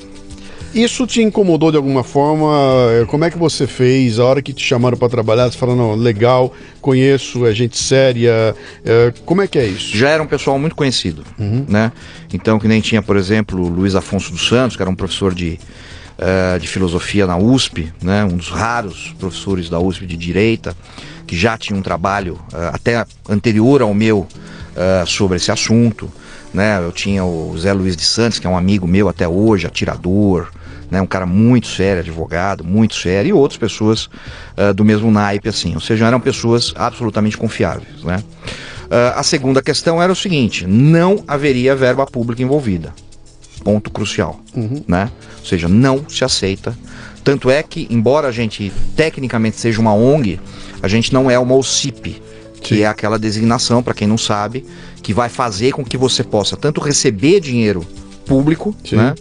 Speaker 2: isso.
Speaker 1: Te incomodou de alguma forma? Eh, Como é que você fez? A hora que te chamaram para trabalhar, você falou, não, legal, conheço, é gente séria. Eh, como é que é isso?
Speaker 2: já era um pessoal muito conhecido, né? Então, que nem tinha, por exemplo, o Luiz Afonso dos Santos, que era um professor de, eh, de filosofia na USP, né? Um dos raros professores da USP de direita, que já tinha um trabalho eh, até anterior ao meu eh, sobre esse assunto, né? Eu tinha o Zé Luiz de Santos, que é um amigo meu até hoje, atirador, né, um cara muito sério, advogado, muito sério, e outras pessoas ah, do mesmo naipe, assim. Ou seja, eram pessoas absolutamente confiáveis, né? Ah, a segunda questão era o seguinte: não haveria verba pública envolvida. Ponto crucial, né? Ou seja, não se aceita. Tanto é que, embora a gente tecnicamente seja uma ONG, a gente não é uma OCIP, que
Speaker 1: Sim.
Speaker 2: é aquela designação, para quem não sabe, que vai fazer com que você possa tanto receber dinheiro público,
Speaker 1: Sim.
Speaker 2: né?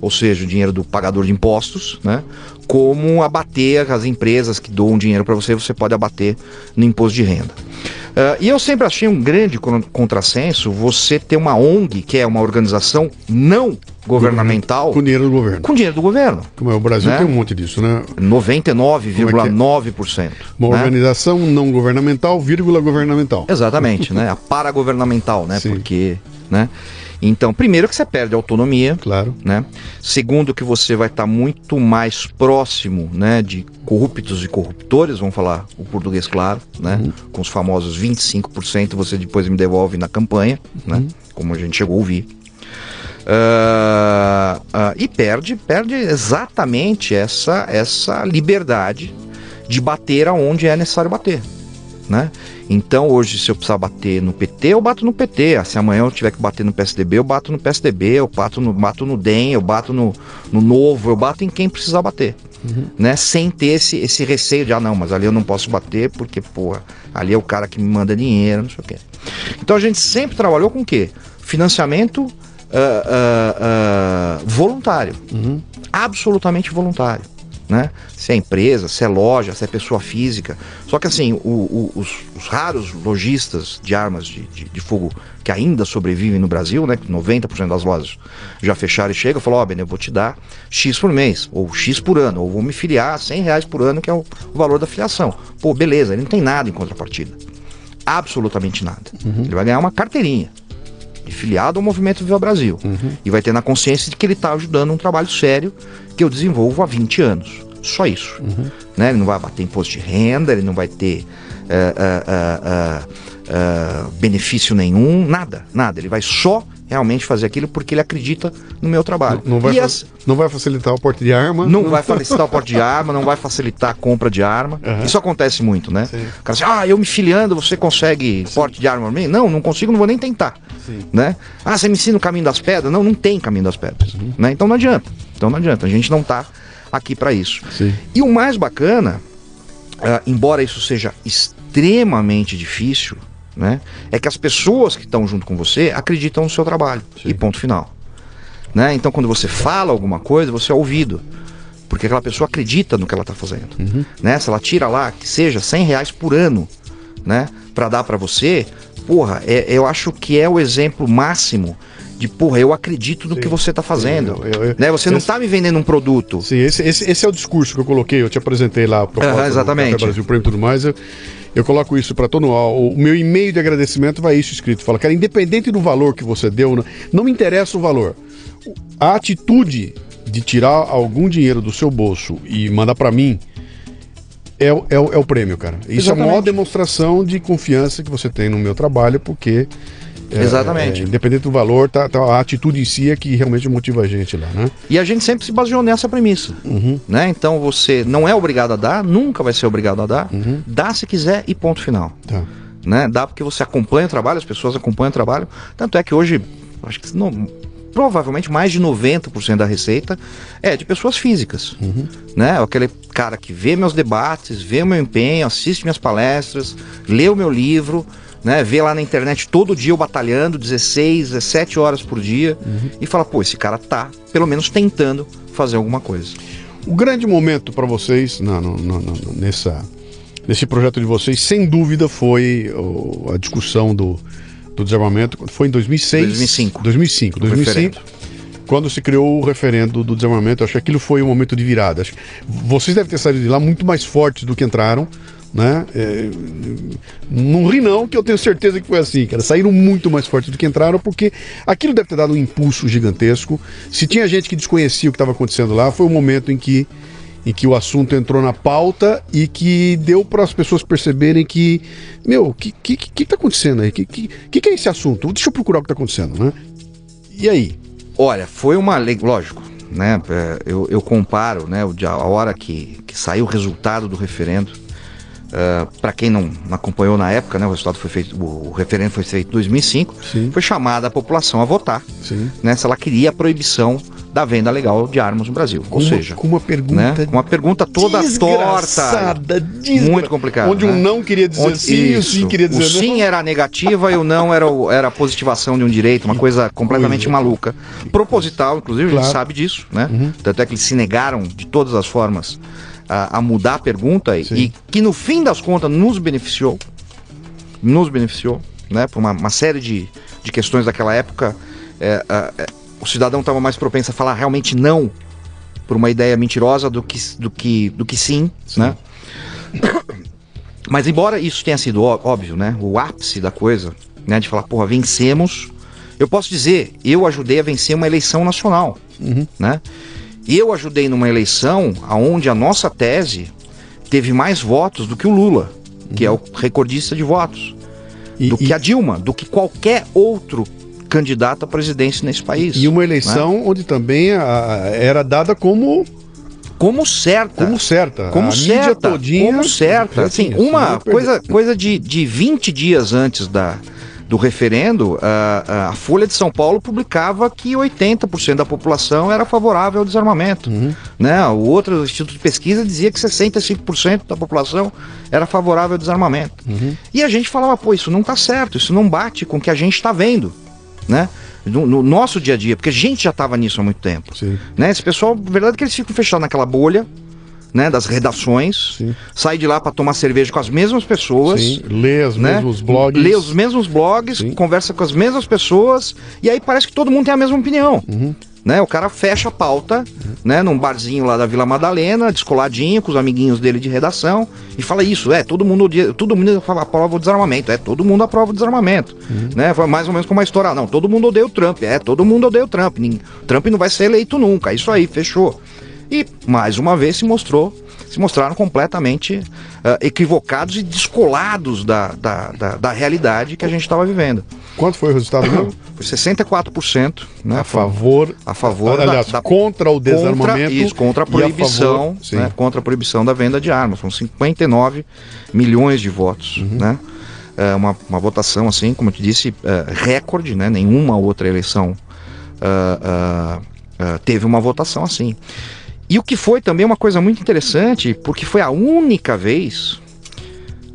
Speaker 2: Ou seja, o dinheiro do pagador de impostos, né? Como abater as empresas que doam dinheiro para você, você pode abater no imposto de renda. Ah, e eu sempre achei um grande con- contrassenso você ter uma ONG, que é uma organização não governamental,
Speaker 1: Com dinheiro do governo.
Speaker 2: com dinheiro do governo.
Speaker 1: Como é, o Brasil
Speaker 2: Né?
Speaker 1: tem um monte disso, né?
Speaker 2: 99,9%.
Speaker 1: Uma
Speaker 2: né?
Speaker 1: organização não governamental, vírgula governamental.
Speaker 2: Exatamente, né? A paragovernamental, né?
Speaker 1: Sim.
Speaker 2: Porque, né? Então, primeiro que você perde a autonomia,
Speaker 1: Claro.
Speaker 2: né? Segundo que você vai estar muito mais próximo, né, de corruptos e corruptores, vamos falar o português claro, né? Com os famosos 25% você depois me devolve na campanha, né? Como a gente chegou a ouvir. Ah, ah, e perde, perde exatamente essa, essa liberdade de bater aonde é necessário bater, né? Então hoje se eu precisar bater no PT, eu bato no PT. Se amanhã eu tiver que bater no PSDB, eu bato no PSDB, eu bato no, bato no DEM, eu bato no, no Novo, eu bato em quem precisar bater, né? Sem ter esse, esse receio de, ah não, mas ali eu não posso bater porque, porra, ali é o cara que me manda dinheiro, não sei o quê. Então a gente sempre trabalhou com o quê? Financiamento ah, ah, ah, voluntário. Absolutamente voluntário. Né? Se é empresa, se é loja, se é pessoa física. Só que assim, o- o- os, os raros lojistas de armas de, de- de fogo que ainda sobrevivem no Brasil, né? que 90% das lojas já fecharam e chegam, falou, ó, Ben, eu vou te dar X por mês, ou X por ano, ou vou me filiar a 100 reais por ano, que é o, o valor da filiação. Pô, beleza, ele não tem nada em contrapartida. Absolutamente nada. Ele vai ganhar uma carteirinha filiado ao Movimento Viva Brasil. E vai ter na consciência de que ele está ajudando um trabalho sério que eu desenvolvo há 20 anos. Só isso. Né? Ele não vai bater imposto de renda, ele não vai ter eh, eh, eh, benefício nenhum, nada, nada. Ele vai só realmente fazer aquilo porque ele acredita no meu trabalho.
Speaker 1: Não vai, fa-
Speaker 2: as-
Speaker 1: não vai facilitar o porte de arma.
Speaker 2: não vai facilitar o porte de arma, não vai facilitar a compra de arma.
Speaker 1: Aham.
Speaker 2: Isso acontece muito, né?
Speaker 1: Sim.
Speaker 2: O cara diz, ah, eu me filiando, você consegue porte de arma? Não, não consigo, não vou nem tentar.
Speaker 1: Sim.
Speaker 2: Né? Ah, você me ensina o caminho das pedras? Não, não tem caminho das pedras.
Speaker 1: Uhum.
Speaker 2: Né? Então não adianta. Então não adianta. A gente não tá aqui para isso.
Speaker 1: Sim.
Speaker 2: E o mais bacana, ah, embora isso seja extremamente difícil, né, é que as pessoas que estão junto com você acreditam no seu trabalho.
Speaker 1: Sim.
Speaker 2: E ponto final. Né? Então, quando você fala alguma coisa, você é ouvido. Porque aquela pessoa acredita no que ela está fazendo. Né? Se ela tira lá, que seja 100 reais por ano, né, para dar para você, porra, é- eu acho que é o exemplo máximo de porra, eu acredito no
Speaker 1: Sim.
Speaker 2: que você está fazendo.
Speaker 1: Eu- eu-
Speaker 2: né? Você não
Speaker 1: esse-
Speaker 2: está me vendendo um produto.
Speaker 1: Sim, esse, esse, esse é o discurso que eu coloquei, eu te apresentei lá a proposta
Speaker 2: Aham, exatamente.
Speaker 1: do Café Brasil Prêmio e tudo mais. Eu, eu coloco isso para todo mundo. O meu e-mail de agradecimento vai isso escrito. Fala, cara, independente do valor que você deu, não, não me interessa o valor. A atitude de tirar algum dinheiro do seu bolso e mandar para mim é, o- é, é o prêmio, cara. Isso é a maior
Speaker 2: Exatamente.
Speaker 1: demonstração de confiança que você tem no meu trabalho, porque. É,
Speaker 2: Exatamente.
Speaker 1: é, independente do valor, tá, tá- a atitude em si é que realmente motiva a gente lá, né?
Speaker 2: E a gente sempre se baseou nessa premissa. Né? Então você não é obrigado a dar, nunca vai ser obrigado a dar. Dá se quiser e ponto final.
Speaker 1: Tá.
Speaker 2: né? Dá porque você acompanha o trabalho, as pessoas acompanham o trabalho. Tanto é que hoje, acho que não, provavelmente mais de 90% da receita é de pessoas físicas. Né? Aquele cara que vê meus debates, vê o meu empenho, assiste minhas palestras, lê o meu livro. Né, vê lá na internet todo dia eu batalhando 16, 17 horas por dia e fala, pô, esse cara tá pelo menos tentando fazer alguma coisa.
Speaker 1: O grande momento para vocês na, no- no- no- nessa, nesse projeto de vocês, sem dúvida, foi a discussão do, do desarmamento. Foi em 2006?
Speaker 2: 2005.
Speaker 1: 2005.
Speaker 2: O
Speaker 1: 2005 quando se criou o referendo do desarmamento. Acho que aquilo foi um momento de virada. Acho que vocês devem ter saído de lá muito mais fortes do que entraram. Né? É, não ri não, que eu tenho certeza que foi assim, cara. Saíram muito mais fortes do que entraram, porque aquilo deve ter dado um impulso gigantesco. Se tinha gente que desconhecia o que estava acontecendo lá, foi o momento em que em que o assunto entrou na pauta e que deu para as pessoas perceberem que, meu, o que, que, que tá acontecendo aí? O que, que, que, é esse assunto? Deixa eu procurar o que tá acontecendo, né? E aí?
Speaker 2: Olha, foi uma lei, lógico, né? é, Eu, eu comparo, né? A hora que, que saiu o resultado do referendo, para quem não acompanhou na época, né? O resultado foi feito, o, referendo foi feito em 2005,
Speaker 1: Sim.
Speaker 2: foi chamada a população a votar,
Speaker 1: Sim.
Speaker 2: né? Se ela queria a proibição da venda legal de armas no Brasil, ou
Speaker 1: uma-
Speaker 2: seja,
Speaker 1: com uma pergunta
Speaker 2: né? Uma pergunta toda torta,
Speaker 1: desgra-
Speaker 2: muito complicada,
Speaker 1: Onde
Speaker 2: né?
Speaker 1: um não queria dizer
Speaker 2: Onde-
Speaker 1: sim e o sim
Speaker 2: isso.
Speaker 1: queria dizer
Speaker 2: O sim
Speaker 1: não.
Speaker 2: era a negativa e o não era, o- era a positivação de um direito, uma coisa completamente
Speaker 1: coisa.
Speaker 2: maluca. Proposital, inclusive, a
Speaker 1: Claro.
Speaker 2: gente sabe disso, né? Tanto é que eles se negaram de todas as formas a, a mudar a pergunta e,
Speaker 1: Sim.
Speaker 2: e que no fim das contas nos beneficiou. Nos beneficiou, né? Por uma, uma série de, de questões daquela época. é, é, o cidadão estava mais propenso a falar realmente não por uma ideia mentirosa do que, do que, do que sim, né? Mas embora isso tenha sido óbvio, né? O ápice da coisa, né? De falar, porra, vencemos. Eu posso dizer, eu ajudei a vencer uma eleição nacional, né? Eu ajudei numa eleição aonde a nossa tese teve mais votos do que o Lula, que é o recordista de votos,
Speaker 1: E,
Speaker 2: do
Speaker 1: e-
Speaker 2: que a Dilma, do que qualquer outro candidato à presidência nesse país.
Speaker 1: e uma
Speaker 2: né?
Speaker 1: eleição onde também a- era dada como,
Speaker 2: como certa.
Speaker 1: como certa.
Speaker 2: Como
Speaker 1: a
Speaker 2: certa,
Speaker 1: todinha.
Speaker 2: como certa. Assim,
Speaker 1: sim,
Speaker 2: uma coisa, coisa de, de 20 dias antes da, do referendo, a, a Folha de São Paulo publicava que 80% da população era favorável ao desarmamento.
Speaker 1: Uhum.
Speaker 2: Né? O outro instituto de pesquisa dizia que 65% da população era favorável ao desarmamento.
Speaker 1: Uhum.
Speaker 2: E a gente falava, pô, isso não está certo, isso não bate com o que a gente está vendo. Né? No, no nosso dia a dia, porque a gente já estava nisso há muito tempo
Speaker 1: Sim.
Speaker 2: né? Esse pessoal, a verdade é que eles ficam fechados naquela bolha, né? Das redações,
Speaker 1: Sim.
Speaker 2: sai de lá para tomar cerveja com as mesmas pessoas,
Speaker 1: Sim. Lê os
Speaker 2: né?
Speaker 1: mesmos blogs.
Speaker 2: Lê os mesmos blogs,
Speaker 1: Sim.
Speaker 2: conversa com as mesmas pessoas, e aí parece que todo mundo tem a mesma opinião.
Speaker 1: Uhum.
Speaker 2: Né? O cara fecha a pauta, né? Num barzinho lá da Vila Madalena, descoladinho, com os amiguinhos dele de redação, e fala isso, é, todo mundo, odia- todo mundo aprova o desarmamento, é, todo mundo aprova o desarmamento. Né? Foi mais ou menos como uma história, não, todo mundo odeia o Trump, é, todo mundo odeia o Trump, Trump não vai ser eleito nunca, é isso aí, fechou. E mais uma vez se mostrou, se mostraram completamente ah, equivocados e descolados da, da, da, da realidade que a gente estava vivendo.
Speaker 1: Quanto foi o resultado mesmo?
Speaker 2: Foi 64%, né?
Speaker 1: A favor.
Speaker 2: a favor
Speaker 1: aliás,
Speaker 2: da, da
Speaker 1: contra o desarmamento.
Speaker 2: contra, isso, contra a
Speaker 1: e a
Speaker 2: proibição,
Speaker 1: favor-
Speaker 2: né, contra a proibição da venda de armas. São 59 milhões de votos,
Speaker 1: Uhum.
Speaker 2: né? É uma, uma votação assim, como eu te disse, é, recorde, né? Nenhuma outra eleição ah, ah, ah, teve uma votação assim. E o que foi também uma coisa muito interessante, porque foi a única vez,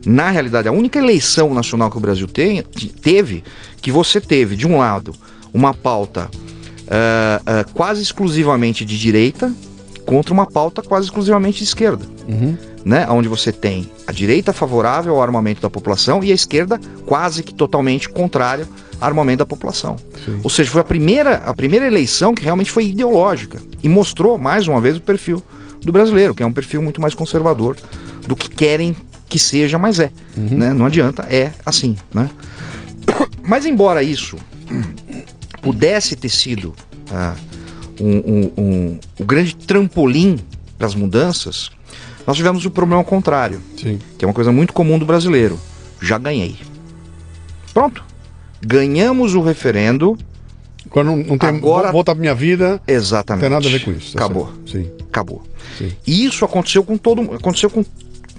Speaker 2: na realidade, a única eleição nacional que o Brasil tem, teve, que você teve, de um lado, uma pauta ah, ah, quase exclusivamente de direita contra uma pauta quase exclusivamente de esquerda.
Speaker 1: Uhum.
Speaker 2: Né, onde você tem a direita favorável ao armamento da população e a esquerda quase que totalmente contrária ao armamento da população.
Speaker 1: Sim.
Speaker 2: Ou seja, foi a primeira, a primeira eleição que realmente foi ideológica e mostrou mais uma vez o perfil do brasileiro, que é um perfil muito mais conservador do que querem que seja, mas é. Né? Não adianta, é assim. Né? Mas embora isso pudesse ter sido ah, um, um, um, o grande trampolim para as mudanças, nós tivemos o problema contrário,
Speaker 1: Sim.
Speaker 2: que é uma coisa muito comum do brasileiro. Já ganhei. Pronto. Ganhamos o referendo.
Speaker 1: Agora não, não tem.
Speaker 2: Agora-
Speaker 1: voltar pra minha vida. Não
Speaker 2: Exatamente.
Speaker 1: tem nada a ver com isso. tá
Speaker 2: Acabou.
Speaker 1: certo. Sim.
Speaker 2: Acabou.
Speaker 1: Sim.
Speaker 2: E isso aconteceu com todo aconteceu com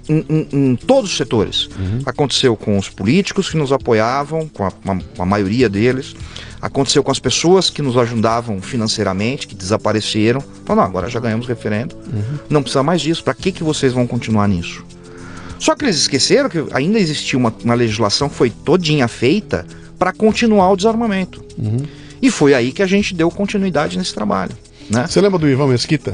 Speaker 2: em, em- em todos os setores.
Speaker 1: Uhum.
Speaker 2: Aconteceu com os políticos que nos apoiavam, com a, uma- a maioria deles. Aconteceu com as pessoas que nos ajudavam financeiramente, que desapareceram. Falaram, não, agora já ganhamos referendo.
Speaker 1: Uhum.
Speaker 2: Não precisa mais disso. Para que, que vocês vão continuar nisso? Só que eles esqueceram que ainda existia uma, uma legislação que foi todinha feita para continuar o desarmamento.
Speaker 1: Uhum.
Speaker 2: E foi aí que a gente deu continuidade nesse trabalho. Né?
Speaker 1: Você lembra do Ivan Mesquita?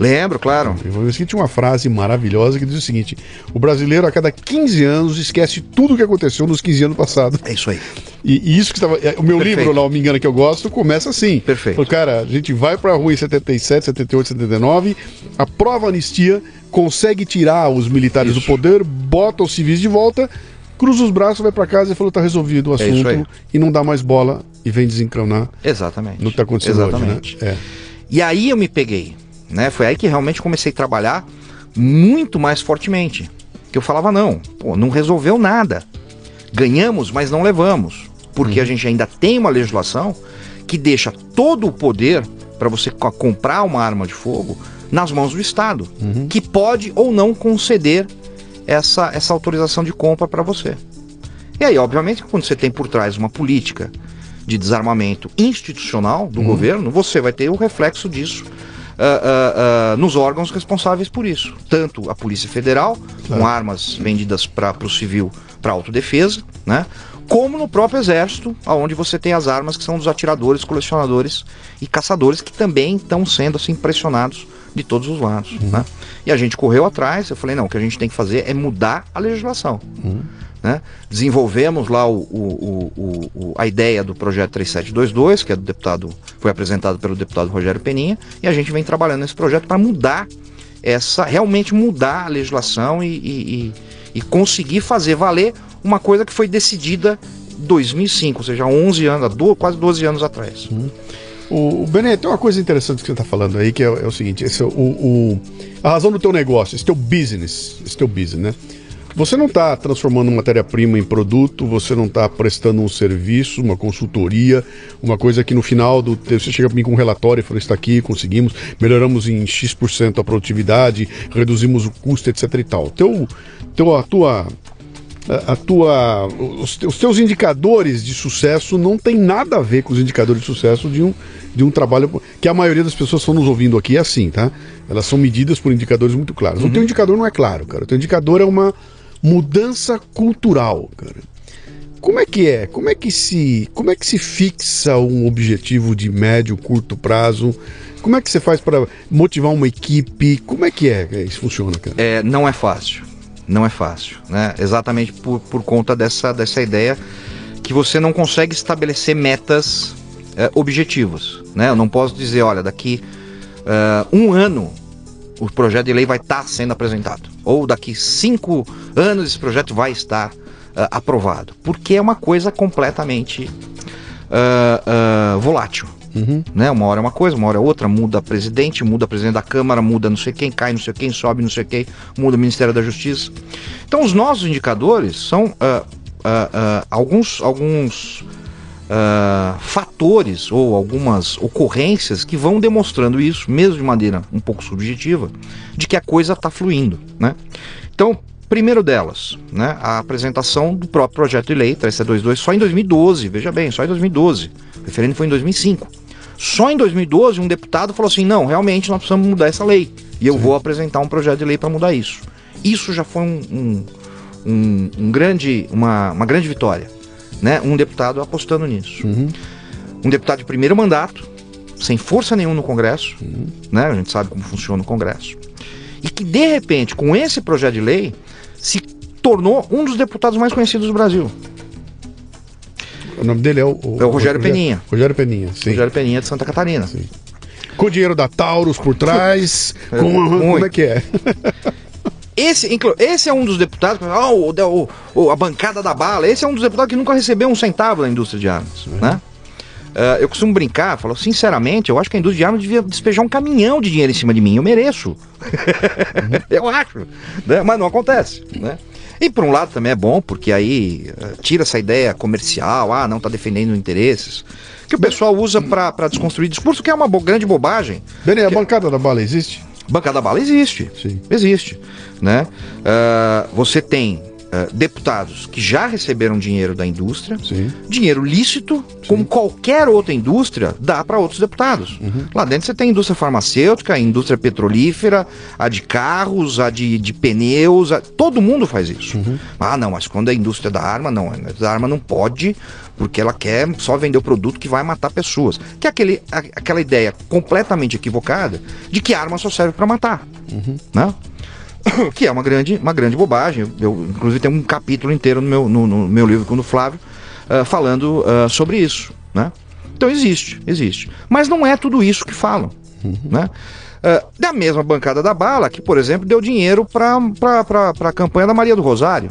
Speaker 2: Lembro, claro.
Speaker 1: O Ivan Mesquita tinha uma frase maravilhosa que diz o seguinte: O brasileiro a cada 15 anos esquece tudo o que aconteceu nos 15 anos passados.
Speaker 2: É isso aí.
Speaker 1: E, e isso que estava. é, O meu
Speaker 2: Perfeito.
Speaker 1: livro lá, o Me Engana Que Eu Gosto, começa assim.
Speaker 2: Perfeito.
Speaker 1: Falou, cara, a gente vai pra rua em 77, 78, 79, aprova a anistia, consegue tirar os militares
Speaker 2: Isso.
Speaker 1: do poder, bota os civis de volta, cruza os braços, vai pra casa e falou: tá resolvido o
Speaker 2: É
Speaker 1: assunto e não dá mais bola e vem desencanar
Speaker 2: Exatamente.
Speaker 1: no que tá acontecendo
Speaker 2: Exatamente.
Speaker 1: hoje, né? É.
Speaker 2: E aí eu me peguei, né? Foi aí que realmente comecei a trabalhar muito mais fortemente. Que eu falava, não, pô, não resolveu nada. Ganhamos, mas não levamos. Porque a gente ainda tem uma legislação que deixa todo o poder para você co- comprar uma arma de fogo nas mãos do Estado, que pode ou não conceder essa, essa autorização de compra para você. E aí, obviamente, quando você tem por trás uma política de desarmamento institucional do governo, você vai ter o reflexo disso ah, ah, nos órgãos responsáveis por isso. Tanto a Polícia Federal, com armas vendidas para o civil para autodefesa, né? como no próprio Exército, onde você tem as armas que são dos atiradores, colecionadores e caçadores, que também estão sendo assim pressionados de todos os lados. Né? E a gente correu atrás, eu falei, não, o que a gente tem que fazer é mudar a legislação. Né? Desenvolvemos lá o, o- o- a ideia do projeto 3722, que é do deputado, foi apresentado pelo deputado Rogério Peninha, e a gente vem trabalhando nesse projeto para mudar essa, realmente mudar a legislação e, e- e- conseguir fazer valer uma coisa que foi decidida em 2005, ou seja, há 11 anos, quase 12 anos atrás.
Speaker 1: O, o Benê, tem uma coisa interessante que você está falando aí, que é, é o seguinte: esse é o, o- a razão do teu negócio, esse teu business, esse teu business, né? Você não está transformando matéria-prima em produto, você não está prestando um serviço, uma consultoria, uma coisa que no final do teu- você chega para mim com um relatório e fala, está aqui, conseguimos, melhoramos em X% a produtividade, reduzimos o custo, etc e tal. Teu, teu, a tua a, tua, os, te- os teus indicadores de sucesso não tem nada a ver com os indicadores de sucesso de um, de um trabalho que a maioria das pessoas estão nos ouvindo aqui é assim, tá? Elas são medidas por indicadores muito claros. O teu indicador não é claro, cara. O teu indicador é uma mudança cultural, cara. Como é que é? Como é que se, como é que se fixa um objetivo de médio, curto prazo? Como é que você faz para motivar uma equipe? Como é que é que isso funciona, cara?
Speaker 2: É, não é fácil. Não é fácil, né? Exatamente por, por conta dessa, dessa ideia que você não consegue estabelecer metas é, objetivas, né? Eu não posso dizer, olha, daqui é, um ano o projeto de lei vai estar sendo apresentado, ou daqui cinco anos esse projeto vai estar é, aprovado, porque é uma coisa completamente é, é, volátil. Né? Uma hora é uma coisa, uma hora é outra, muda presidente, muda presidente da Câmara, muda não sei quem, cai não sei quem, sobe não sei quem, muda o Ministério da Justiça. Então os nossos indicadores são alguns, alguns ah, fatores ou algumas ocorrências que vão demonstrando isso, mesmo de maneira um pouco subjetiva, de que a coisa está fluindo. Né? Então, primeiro delas, né, a apresentação do próprio projeto de lei 3722 só em 2012, veja bem, só em 2012. O referendo foi em 2005. Só em 2012 um deputado falou assim: não, realmente nós precisamos mudar essa lei. E eu vou apresentar um projeto de lei para mudar isso. Isso já foi um, um, um- um grande, uma, uma grande vitória. Né? Um deputado apostando nisso. Um deputado de primeiro mandato, sem força nenhuma no Congresso, né? a gente sabe como funciona o Congresso. e que, de repente, com esse projeto de lei, se tornou um dos deputados mais conhecidos do Brasil.
Speaker 1: O nome dele é o,
Speaker 2: É o Rogério Peninha.
Speaker 1: Rogério Peninha, sim.
Speaker 2: Rogério Peninha de Santa Catarina.
Speaker 1: Sim. Com o dinheiro da Taurus por trás. com, como
Speaker 2: muito.
Speaker 1: é que é?
Speaker 2: Esse, esse é um dos deputados, que fala, "Ah, o, o- o- a bancada da bala, esse é um dos deputados que nunca recebeu um centavo da indústria de armas, né? Ah, eu costumo brincar, falo, sinceramente, eu acho que a indústria de armas devia despejar um caminhão de dinheiro em cima de mim, eu mereço. eu acho, né? mas não acontece, né? E por um lado também é bom, porque aí ah, tira essa ideia comercial, ah, não tá defendendo interesses, que o pessoal usa pra desconstruir discurso, que é uma bo- grande bobagem.
Speaker 1: Benê, a bancada da bala existe?
Speaker 2: Bancada da bala existe.
Speaker 1: Sim.
Speaker 2: Existe. Né? Ah, você tem ah, deputados que já receberam dinheiro da indústria,
Speaker 1: Sim.
Speaker 2: dinheiro lícito, como qualquer outra indústria, dá para outros deputados.
Speaker 1: Uhum.
Speaker 2: Lá dentro você tem indústria farmacêutica, indústria petrolífera, a de carros, a de, de pneus, a- todo mundo faz isso.
Speaker 1: Uhum.
Speaker 2: Ah, não, mas quando é a indústria da arma, não. A indústria da arma não pode, porque ela quer só vender o produto que vai matar pessoas. Que é aquele, a- aquela ideia completamente equivocada de que arma só serve para matar. Né? que é uma grande, uma grande bobagem. Eu, inclusive, tem um capítulo inteiro no meu, no, no meu livro com o Flávio ah, falando ah, sobre isso. Né? Então existe, existe. Mas não é tudo isso que falam. Né? Ah, da mesma bancada da bala, que, por exemplo, deu dinheiro para a campanha da Maria do Rosário,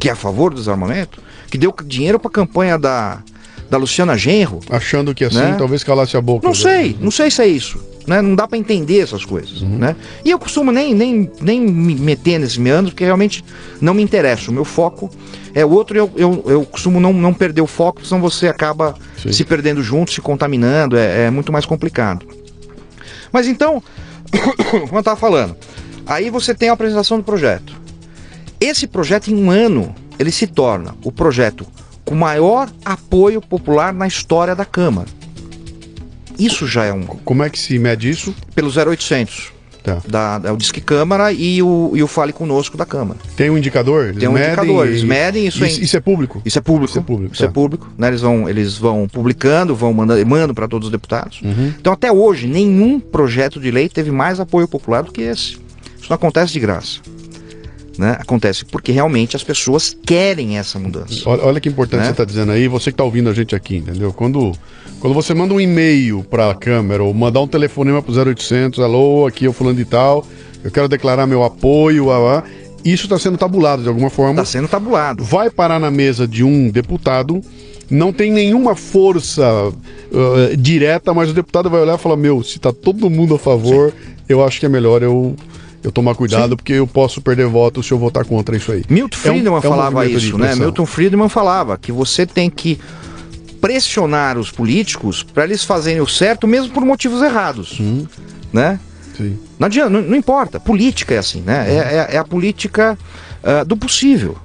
Speaker 2: que é a favor do desarmamento, que deu dinheiro para a campanha da, da Luciana Genro,
Speaker 1: Achando que assim,
Speaker 2: Né?
Speaker 1: talvez calasse a boca.
Speaker 2: não sei, não sei se é isso. Né? Não dá pra entender essas coisas. Né? E eu costumo nem, nem, nem me meter nesse meandro, porque realmente não me interessa. O meu foco é outro e eu, eu, eu costumo não, não perder o foco, senão você acaba
Speaker 1: Sim.
Speaker 2: se perdendo junto, se contaminando, é, é muito mais complicado. Mas então, como eu estava falando, aí você tem a apresentação do projeto. Esse projeto, em um ano, ele se torna o projeto com maior apoio popular na história da Câmara. Isso já é um.
Speaker 1: Como é que se mede isso?
Speaker 2: Pelo 0800.
Speaker 1: Tá.
Speaker 2: Da, é o Disque Câmara e o, e o Fale Conosco da Câmara.
Speaker 1: Tem um indicador? Eles
Speaker 2: Tem um
Speaker 1: medem
Speaker 2: indicador, eles medem isso
Speaker 1: Isso,
Speaker 2: em-
Speaker 1: isso é público?
Speaker 2: Isso é público.
Speaker 1: Isso é público,
Speaker 2: Isso é
Speaker 1: tá.
Speaker 2: público, né? Eles vão, eles vão publicando, vão mandando, mandam para todos os deputados.
Speaker 1: Uhum.
Speaker 2: Então, até hoje, nenhum projeto de lei teve mais apoio popular do que esse. Isso não acontece de graça. Né? Acontece porque realmente as pessoas querem essa mudança.
Speaker 1: Olha, olha que importante
Speaker 2: Né?
Speaker 1: você está dizendo aí, você que está ouvindo a gente aqui, entendeu? Quando, quando você manda um e-mail para a Câmara ou mandar um telefonema para 0800, alô, aqui é o fulano de tal, eu quero declarar meu apoio, a, a", isso está sendo tabulado de alguma forma.
Speaker 2: Está sendo tabulado.
Speaker 1: vai parar na mesa de um deputado, não tem nenhuma força uh, direta, mas o deputado vai olhar e falar: Meu, se tá todo mundo a favor, eu acho que é melhor eu, eu tomar cuidado, porque eu posso perder voto se eu votar contra isso aí.
Speaker 2: Milton
Speaker 1: É um-
Speaker 2: Friedman
Speaker 1: é um
Speaker 2: falava
Speaker 1: movimento de
Speaker 2: isso, né? Milton Friedman falava que você tem que pressionar os políticos para eles fazerem o certo, mesmo por motivos errados,
Speaker 1: Uhum.
Speaker 2: né?
Speaker 1: Sim.
Speaker 2: Não adianta, não, não importa. Política é assim, né? É, é- é a política ah, do possível.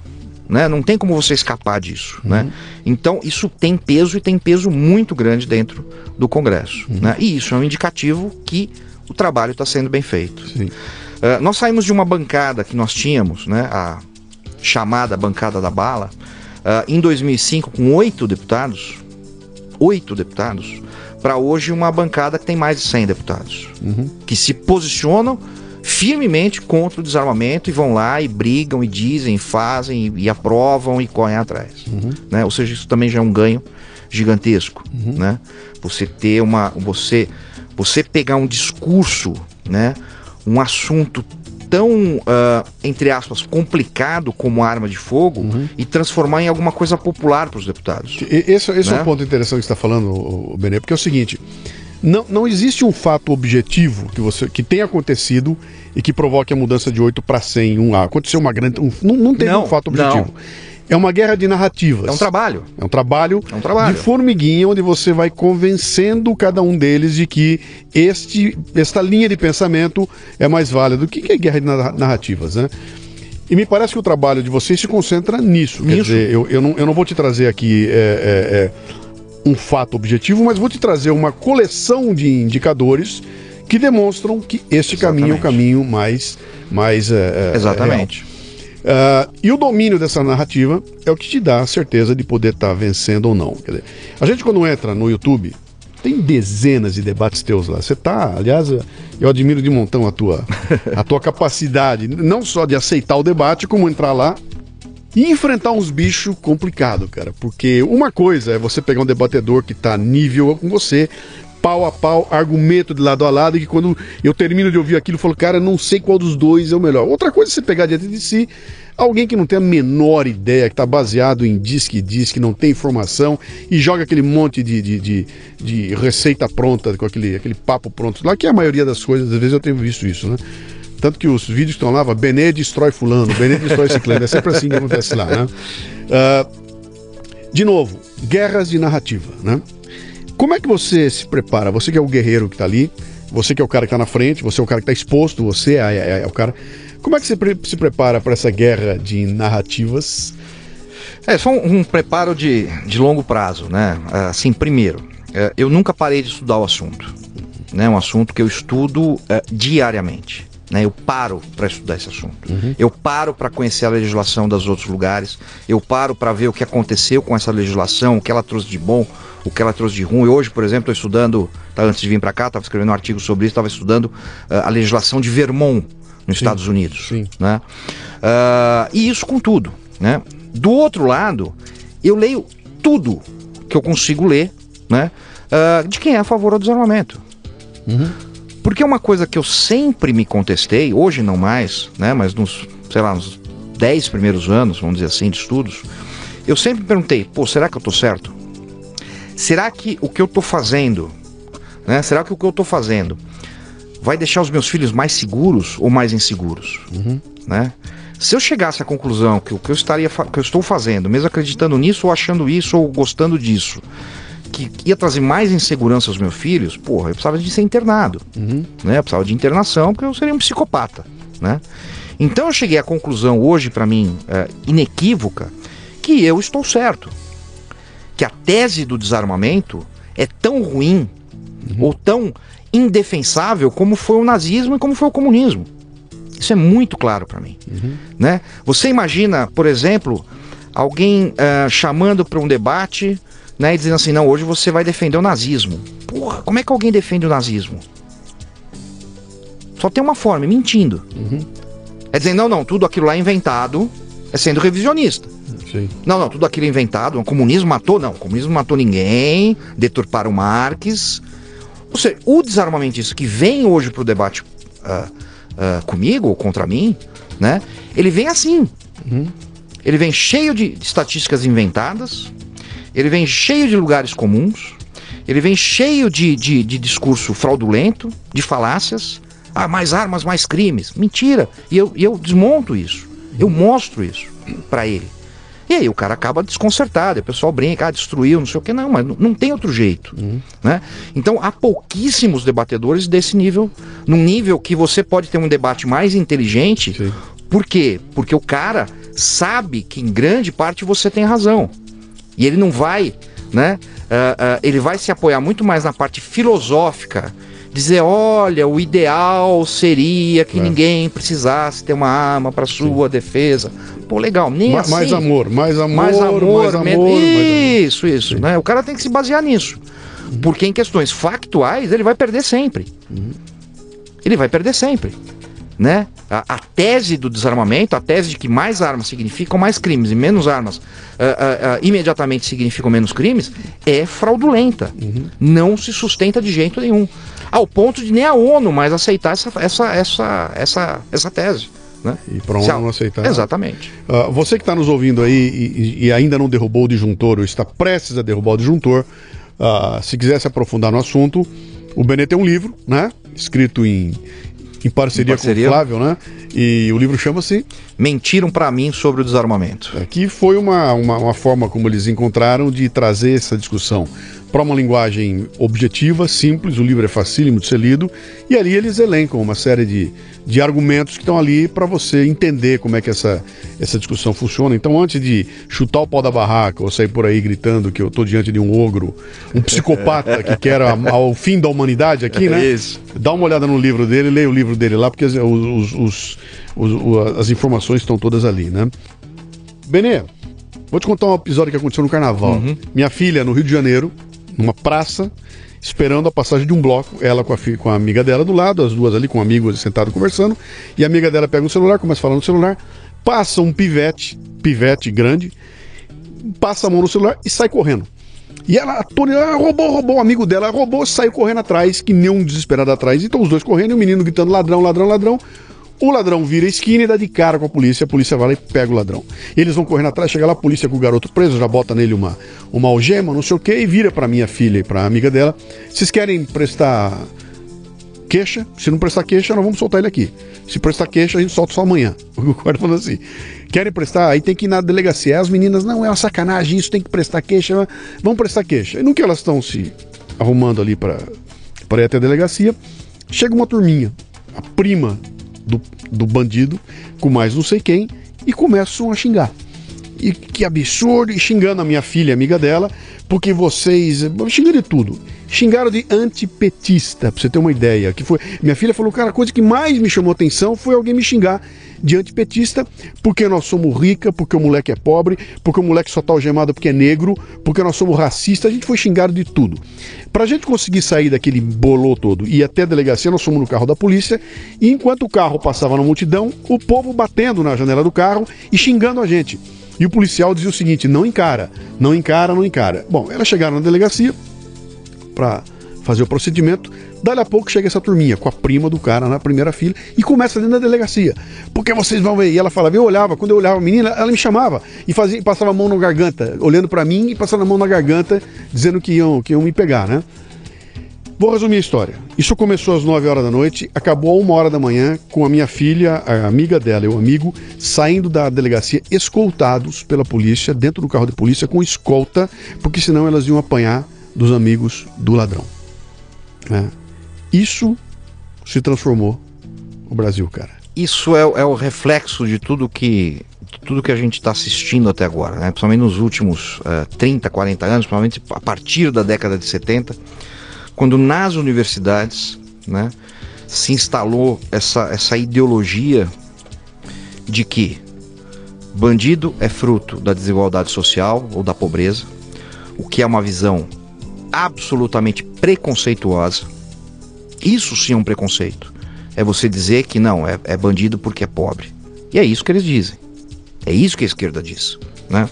Speaker 2: Né? Não tem como você escapar disso. Né? Então, isso tem peso e tem peso muito grande dentro do Congresso. Né? E isso é um indicativo que o trabalho está sendo bem feito.
Speaker 1: Sim.
Speaker 2: Ah, nós saímos de uma bancada que nós tínhamos, né? a chamada bancada da bala, ah, em 2005, com oito deputados, oito deputados, para hoje uma bancada que tem mais de 100 deputados
Speaker 1: Uhum.
Speaker 2: que se posicionam firmemente contra o desarmamento e vão lá e brigam e dizem, fazem e, e aprovam e correm atrás. Né? Ou seja, isso também já é um ganho gigantesco. Né? Você ter uma. Você, você pegar um discurso, né? Um assunto tão, ah, entre aspas, complicado como arma de fogo e transformar em alguma coisa popular para os deputados.
Speaker 1: Esse, esse é
Speaker 2: Né?
Speaker 1: um ponto interessante que você está falando, Benê, porque é o seguinte: não, não existe um fato objetivo que, você, que tenha acontecido e que provoque a mudança de 8 para 100 em um A. Aconteceu uma grande. um- não, não teve
Speaker 2: Não,
Speaker 1: um fato
Speaker 2: não.
Speaker 1: É uma guerra de narrativas.
Speaker 2: É um trabalho.
Speaker 1: É um trabalho,
Speaker 2: É um trabalho.
Speaker 1: de formiguinha onde você vai convencendo cada um deles de que este, esta linha de pensamento é mais válida. O que é guerra de narra- narrativas, né? E me parece que o trabalho de vocês se concentra nisso. Quer
Speaker 2: Nisso.
Speaker 1: dizer, eu, eu, não, eu não vou te trazer aqui é, é, é, um fato objetivo, mas vou te trazer uma coleção de indicadores que demonstram que este caminho é o
Speaker 2: Exatamente.
Speaker 1: caminho mais, mais é, é,
Speaker 2: Exatamente.
Speaker 1: Ah, e o domínio dessa narrativa é o que te dá a certeza de poder estar vencendo ou não. Dizer, a gente quando entra no YouTube, Tem dezenas de debates teus lá. Você tá, aliás, eu admiro de montão a tua, a tua capacidade, não só de aceitar o debate, como entrar lá e enfrentar uns bichos complicados, cara. Porque uma coisa é você pegar um debatedor que tá nível com você, pau a pau, argumento de lado a lado, e que quando eu termino de ouvir aquilo, eu falo, cara, não sei qual dos dois é o melhor. Outra coisa é você pegar diante de si alguém que não tem a menor ideia, que está baseado em diz que diz, que não tem informação, e joga aquele monte de, de, de, de receita pronta, com aquele, aquele papo pronto lá, que é a maioria das coisas, às vezes eu tenho visto isso, né? Tanto que os vídeos que estão lá, Benê destrói fulano, Benê destrói ciclano, é sempre assim que acontece lá, né? Uh, de novo, guerras de narrativa, né? Como é que você se prepara? Você que é o guerreiro que está ali, você que é o cara que está na frente, você é o cara que está exposto, você é, é, é, o cara. Como é que você pre se prepara para essa guerra de narrativas?
Speaker 2: É só um, um, preparo de, de longo prazo, né? Assim, primeiro, é, eu nunca parei de estudar o assunto. Né? Um assunto que eu estudo é, diariamente. Né, eu paro para estudar esse assunto. Uhum. Eu paro para conhecer a legislação dos outros lugares. Eu paro para ver o que aconteceu com essa legislação, o que ela trouxe de bom, o que ela trouxe de ruim. Hoje, por exemplo, estou estudando, tá, antes de vir para cá, estava escrevendo um artigo sobre isso, estava estudando uh, a legislação de Vermont nos sim, Estados Unidos. Sim. Né? Uh, e isso com tudo. Né? Do outro lado, eu leio tudo que eu consigo ler né? Uh, de quem é a favor do desarmamento. Uhum. Porque é uma coisa que eu sempre me contestei, hoje não mais, né? mas nos, sei lá, nos 10 primeiros anos, vamos dizer assim, de estudos, eu sempre perguntei, pô, será que eu estou certo? Será que o que eu estou fazendo, né? Será que o que eu estou fazendo vai deixar os meus filhos mais seguros ou mais inseguros, uhum. né? Se eu chegasse à conclusão que o que eu estaria que eu estou fazendo, mesmo acreditando nisso ou achando isso ou gostando disso, que ia trazer mais insegurança aos meus filhos, porra, eu precisava de ser internado, uhum. né? Eu precisava de internação porque eu seria um psicopata, né? Então eu cheguei à conclusão hoje para mim é, inequívoca que eu estou certo, que a tese do desarmamento é tão ruim uhum. ou tão indefensável como foi o nazismo e como foi o comunismo. Isso é muito claro para mim. Uhum. Né? Você imagina, por exemplo, alguém uh, chamando para um debate né, e dizendo assim: não, hoje você vai defender o nazismo. Porra, como é que alguém defende o nazismo? Só tem uma forma, mentindo. Uhum. É dizendo: não, não, tudo aquilo lá é inventado, é sendo revisionista. Sim. Não, não, tudo aquilo é inventado. O comunismo matou? Não, o comunismo matou ninguém, deturparam Marx. Ou seja, o desarmamentista que vem hoje para o debate uh, uh, comigo ou contra mim, né? Ele vem assim. Uhum. Ele vem cheio de, de estatísticas inventadas, ele vem cheio de lugares comuns, ele vem cheio de, de, de discurso fraudulento, de falácias. Ah, mais armas, mais crimes. Mentira. E eu, eu desmonto isso. Eu mostro isso para ele. E aí o cara acaba desconcertado, o pessoal brinca, ah, destruiu, não sei o que, não, mas não tem outro jeito. Uhum. Né? Então há pouquíssimos debatedores desse nível, num nível que você pode ter um debate mais inteligente. Sim. Por quê? Porque o cara sabe que em grande parte você tem razão. E ele não vai, né? Uh, uh, ele vai se apoiar muito mais na parte filosófica dizer, olha, o ideal seria que é. ninguém precisasse ter uma arma para sua Sim. defesa. Pô, legal, nem
Speaker 1: Ma
Speaker 2: assim.
Speaker 1: Mais amor, mais amor, mais amor, mais amor.
Speaker 2: isso, mais isso, né? O cara tem que se basear nisso. Uhum. Porque em questões factuais ele vai perder sempre. Uhum. Ele vai perder sempre. Né? A, a, tese do desarmamento, a tese de que mais armas significam mais crimes e menos armas uh, uh, uh, imediatamente significam menos crimes, é fraudulenta. Uhum. Não se sustenta de jeito nenhum. Ao ponto de nem a ONU mais aceitar essa, essa, essa, essa, essa tese. Né?
Speaker 1: E para a ONU aceitar.
Speaker 2: Exatamente.
Speaker 1: Uh, você que está nos ouvindo aí e, e, ainda não derrubou o disjuntor ou está prestes a derrubar o disjuntor, uh, se quiser se aprofundar no assunto, o Benê tem um livro, né? Escrito em, em parceria, em parceria, com o Flávio, né? E o livro chama-se
Speaker 2: Mentiram para mim sobre o desarmamento.
Speaker 1: Aqui é, foi uma, uma, uma, forma como eles encontraram de trazer essa discussão para uma linguagem objetiva, simples, o livro é facílimo de ser lido, e ali eles elencam uma série de, de argumentos que estão ali para você entender como é que essa, essa discussão funciona. Então, antes de chutar o pau da barraca ou sair por aí gritando que eu estou diante de um ogro, um psicopata que quer ao fim da humanidade aqui, né? Isso. Dá uma olhada no livro dele, leia o livro dele lá, porque os, os, os, os as informações estão todas ali, né? Benê, vou te contar um episódio que aconteceu no carnaval. Uhum. Minha filha, no Rio de Janeiro, numa praça, esperando a passagem de um bloco, ela com a, com a amiga dela do lado, as duas ali com amigos sentados conversando, e a amiga dela pega o celular, começa a falar no celular, passa um pivete, pivete grande, passa a mão no celular e sai correndo. E ela, a Tony, ah, roubou, roubou, o amigo dela roubou, saiu correndo atrás, que nem um desesperado atrás. Então os dois correndo e o menino gritando ladrão, ladrão, ladrão. O ladrão vira a esquina e dá de cara com a polícia. A polícia vai lá e pega o ladrão. Eles vão correndo atrás, chega lá, a polícia com o garoto preso, já bota nele uma, uma algema, não sei o que, e vira pra minha filha e pra amiga dela. Vocês querem prestar queixa? Se não prestar queixa, nós vamos soltar ele aqui. Se prestar queixa, a gente solta só amanhã. O guarda falou assim: querem prestar? Aí tem que ir na delegacia. As meninas, não, é uma sacanagem, isso tem que prestar queixa. Vamos prestar queixa. E no que elas estão se arrumando ali para ir até a delegacia, chega uma turminha, a prima do, do bandido, com mais não sei quem, e começam a xingar. E que absurdo, e xingando a minha filha, amiga dela, porque vocês. xingando de tudo. Xingaram de antipetista, pra você ter uma ideia. Que foi, minha filha falou, cara, a coisa que mais me chamou atenção foi alguém me xingar de antipetista, porque nós somos rica, porque o moleque é pobre, porque o moleque só tá algemado porque é negro, porque nós somos racistas, a gente foi xingado de tudo. Pra gente conseguir sair daquele bolô todo e até a delegacia, nós fomos no carro da polícia, e enquanto o carro passava na multidão, o povo batendo na janela do carro e xingando a gente. E o policial dizia o seguinte: não encara, não encara, não encara. Bom, elas chegaram na delegacia para fazer o procedimento. Dali a pouco chega essa turminha com a prima do cara na primeira fila e começa dentro da delegacia. Porque vocês vão ver. E ela falava, eu olhava, quando eu olhava a menina, ela me chamava e fazia, passava a mão na garganta, olhando para mim e passando a mão na garganta, dizendo que iam, que iam me pegar, né? Vou resumir a história. Isso começou às 9 horas da noite, acabou a 1 hora da manhã, com a minha filha, a amiga dela e o amigo saindo da delegacia escoltados pela polícia, dentro do carro de polícia, com escolta, porque senão elas iam apanhar dos amigos do ladrão. Né? Isso se transformou o Brasil, cara.
Speaker 2: Isso é, é o reflexo de tudo que de tudo que a gente está assistindo até agora, né? principalmente nos últimos eh, 30, 40 anos, principalmente a partir da década de 70, quando nas universidades né, se instalou essa, essa ideologia de que bandido é fruto da desigualdade social ou da pobreza, o que é uma visão absolutamente preconceituosa. Isso sim é um preconceito. É você dizer que não, é, é bandido porque é pobre. E é isso que eles dizem. É isso que a esquerda diz. Né?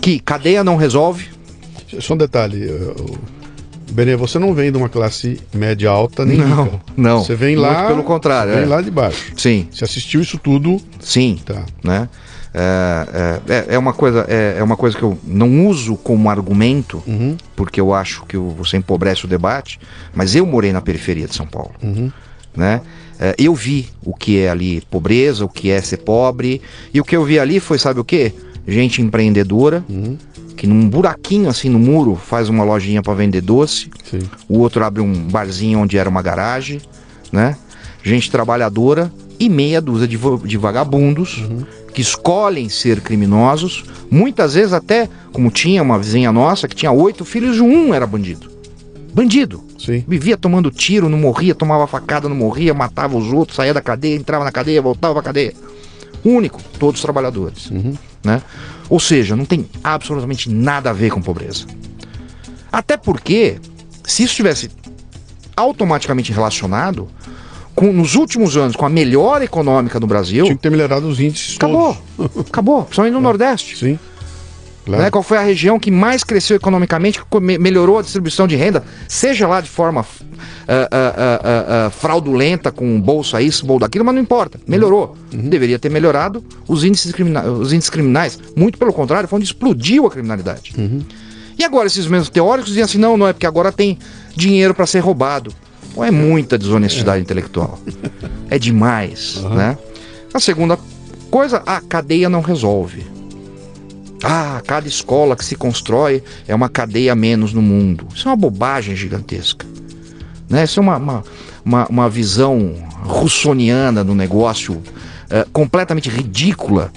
Speaker 2: Que cadeia não resolve.
Speaker 1: Só um detalhe, eh, o- Benê, você não vem de uma classe média alta nem
Speaker 2: Não,
Speaker 1: rica.
Speaker 2: não.
Speaker 1: Você vem
Speaker 2: Muito
Speaker 1: lá.
Speaker 2: pelo contrário,
Speaker 1: Vem
Speaker 2: é.
Speaker 1: lá de baixo.
Speaker 2: Sim,
Speaker 1: Você assistiu isso tudo.
Speaker 2: sim.
Speaker 1: Tá.
Speaker 2: Né? É, é, é- uma coisa, é, é uma coisa que eu não uso como argumento,
Speaker 1: Uhum.
Speaker 2: porque eu acho que você empobrece o debate, mas eu morei na periferia de São Paulo.
Speaker 1: Uhum.
Speaker 2: né? É, eu vi o que é ali pobreza, o que é ser pobre, e o que eu vi ali foi, sabe o quê? Gente empreendedora,
Speaker 1: Uhum.
Speaker 2: que num buraquinho assim no muro faz uma lojinha para vender doce,
Speaker 1: Sim.
Speaker 2: o outro abre um barzinho onde era uma garagem, né? Gente trabalhadora e meia dúzia de, de vagabundos que escolhem ser criminosos, muitas vezes até, como tinha uma vizinha nossa que tinha oito filhos e um era bandido. Bandido.
Speaker 1: Sim.
Speaker 2: Vivia tomando tiro, não morria, tomava facada, não morria, matava os outros, saía da cadeia, entrava na cadeia, voltava pra cadeia. Único, todos trabalhadores. Né? Ou seja, não tem absolutamente nada a ver com pobreza. Até porque, se isso tivesse automaticamente relacionado com, nos últimos anos, com a melhora econômica no Brasil,
Speaker 1: Tinha que ter melhorado os índices
Speaker 2: acabou.
Speaker 1: todos.
Speaker 2: Acabou, principalmente no Nordeste.
Speaker 1: Sim.
Speaker 2: né?
Speaker 1: Claro.
Speaker 2: Qual foi a região que mais cresceu economicamente, que melhorou a distribuição de renda, seja lá de forma ah, ah, ah, fraudulenta, com bolsa isso, bolsa daquilo, mas não importa, melhorou. Deveria ter melhorado os índices, crimina- os índices criminais. Muito pelo contrário, foi onde explodiu a criminalidade. E agora esses mesmos teóricos dizem assim, não, não é porque agora tem dinheiro para ser roubado. Não é muita desonestidade intelectual. É demais, né? A segunda coisa, a cadeia não resolve. Ah, cada escola que se constrói é uma cadeia a menos no mundo. Isso é uma bobagem gigantesca. Né? Isso é uma, uma, uma, uma visão russoniana do negócio eh, completamente ridícula.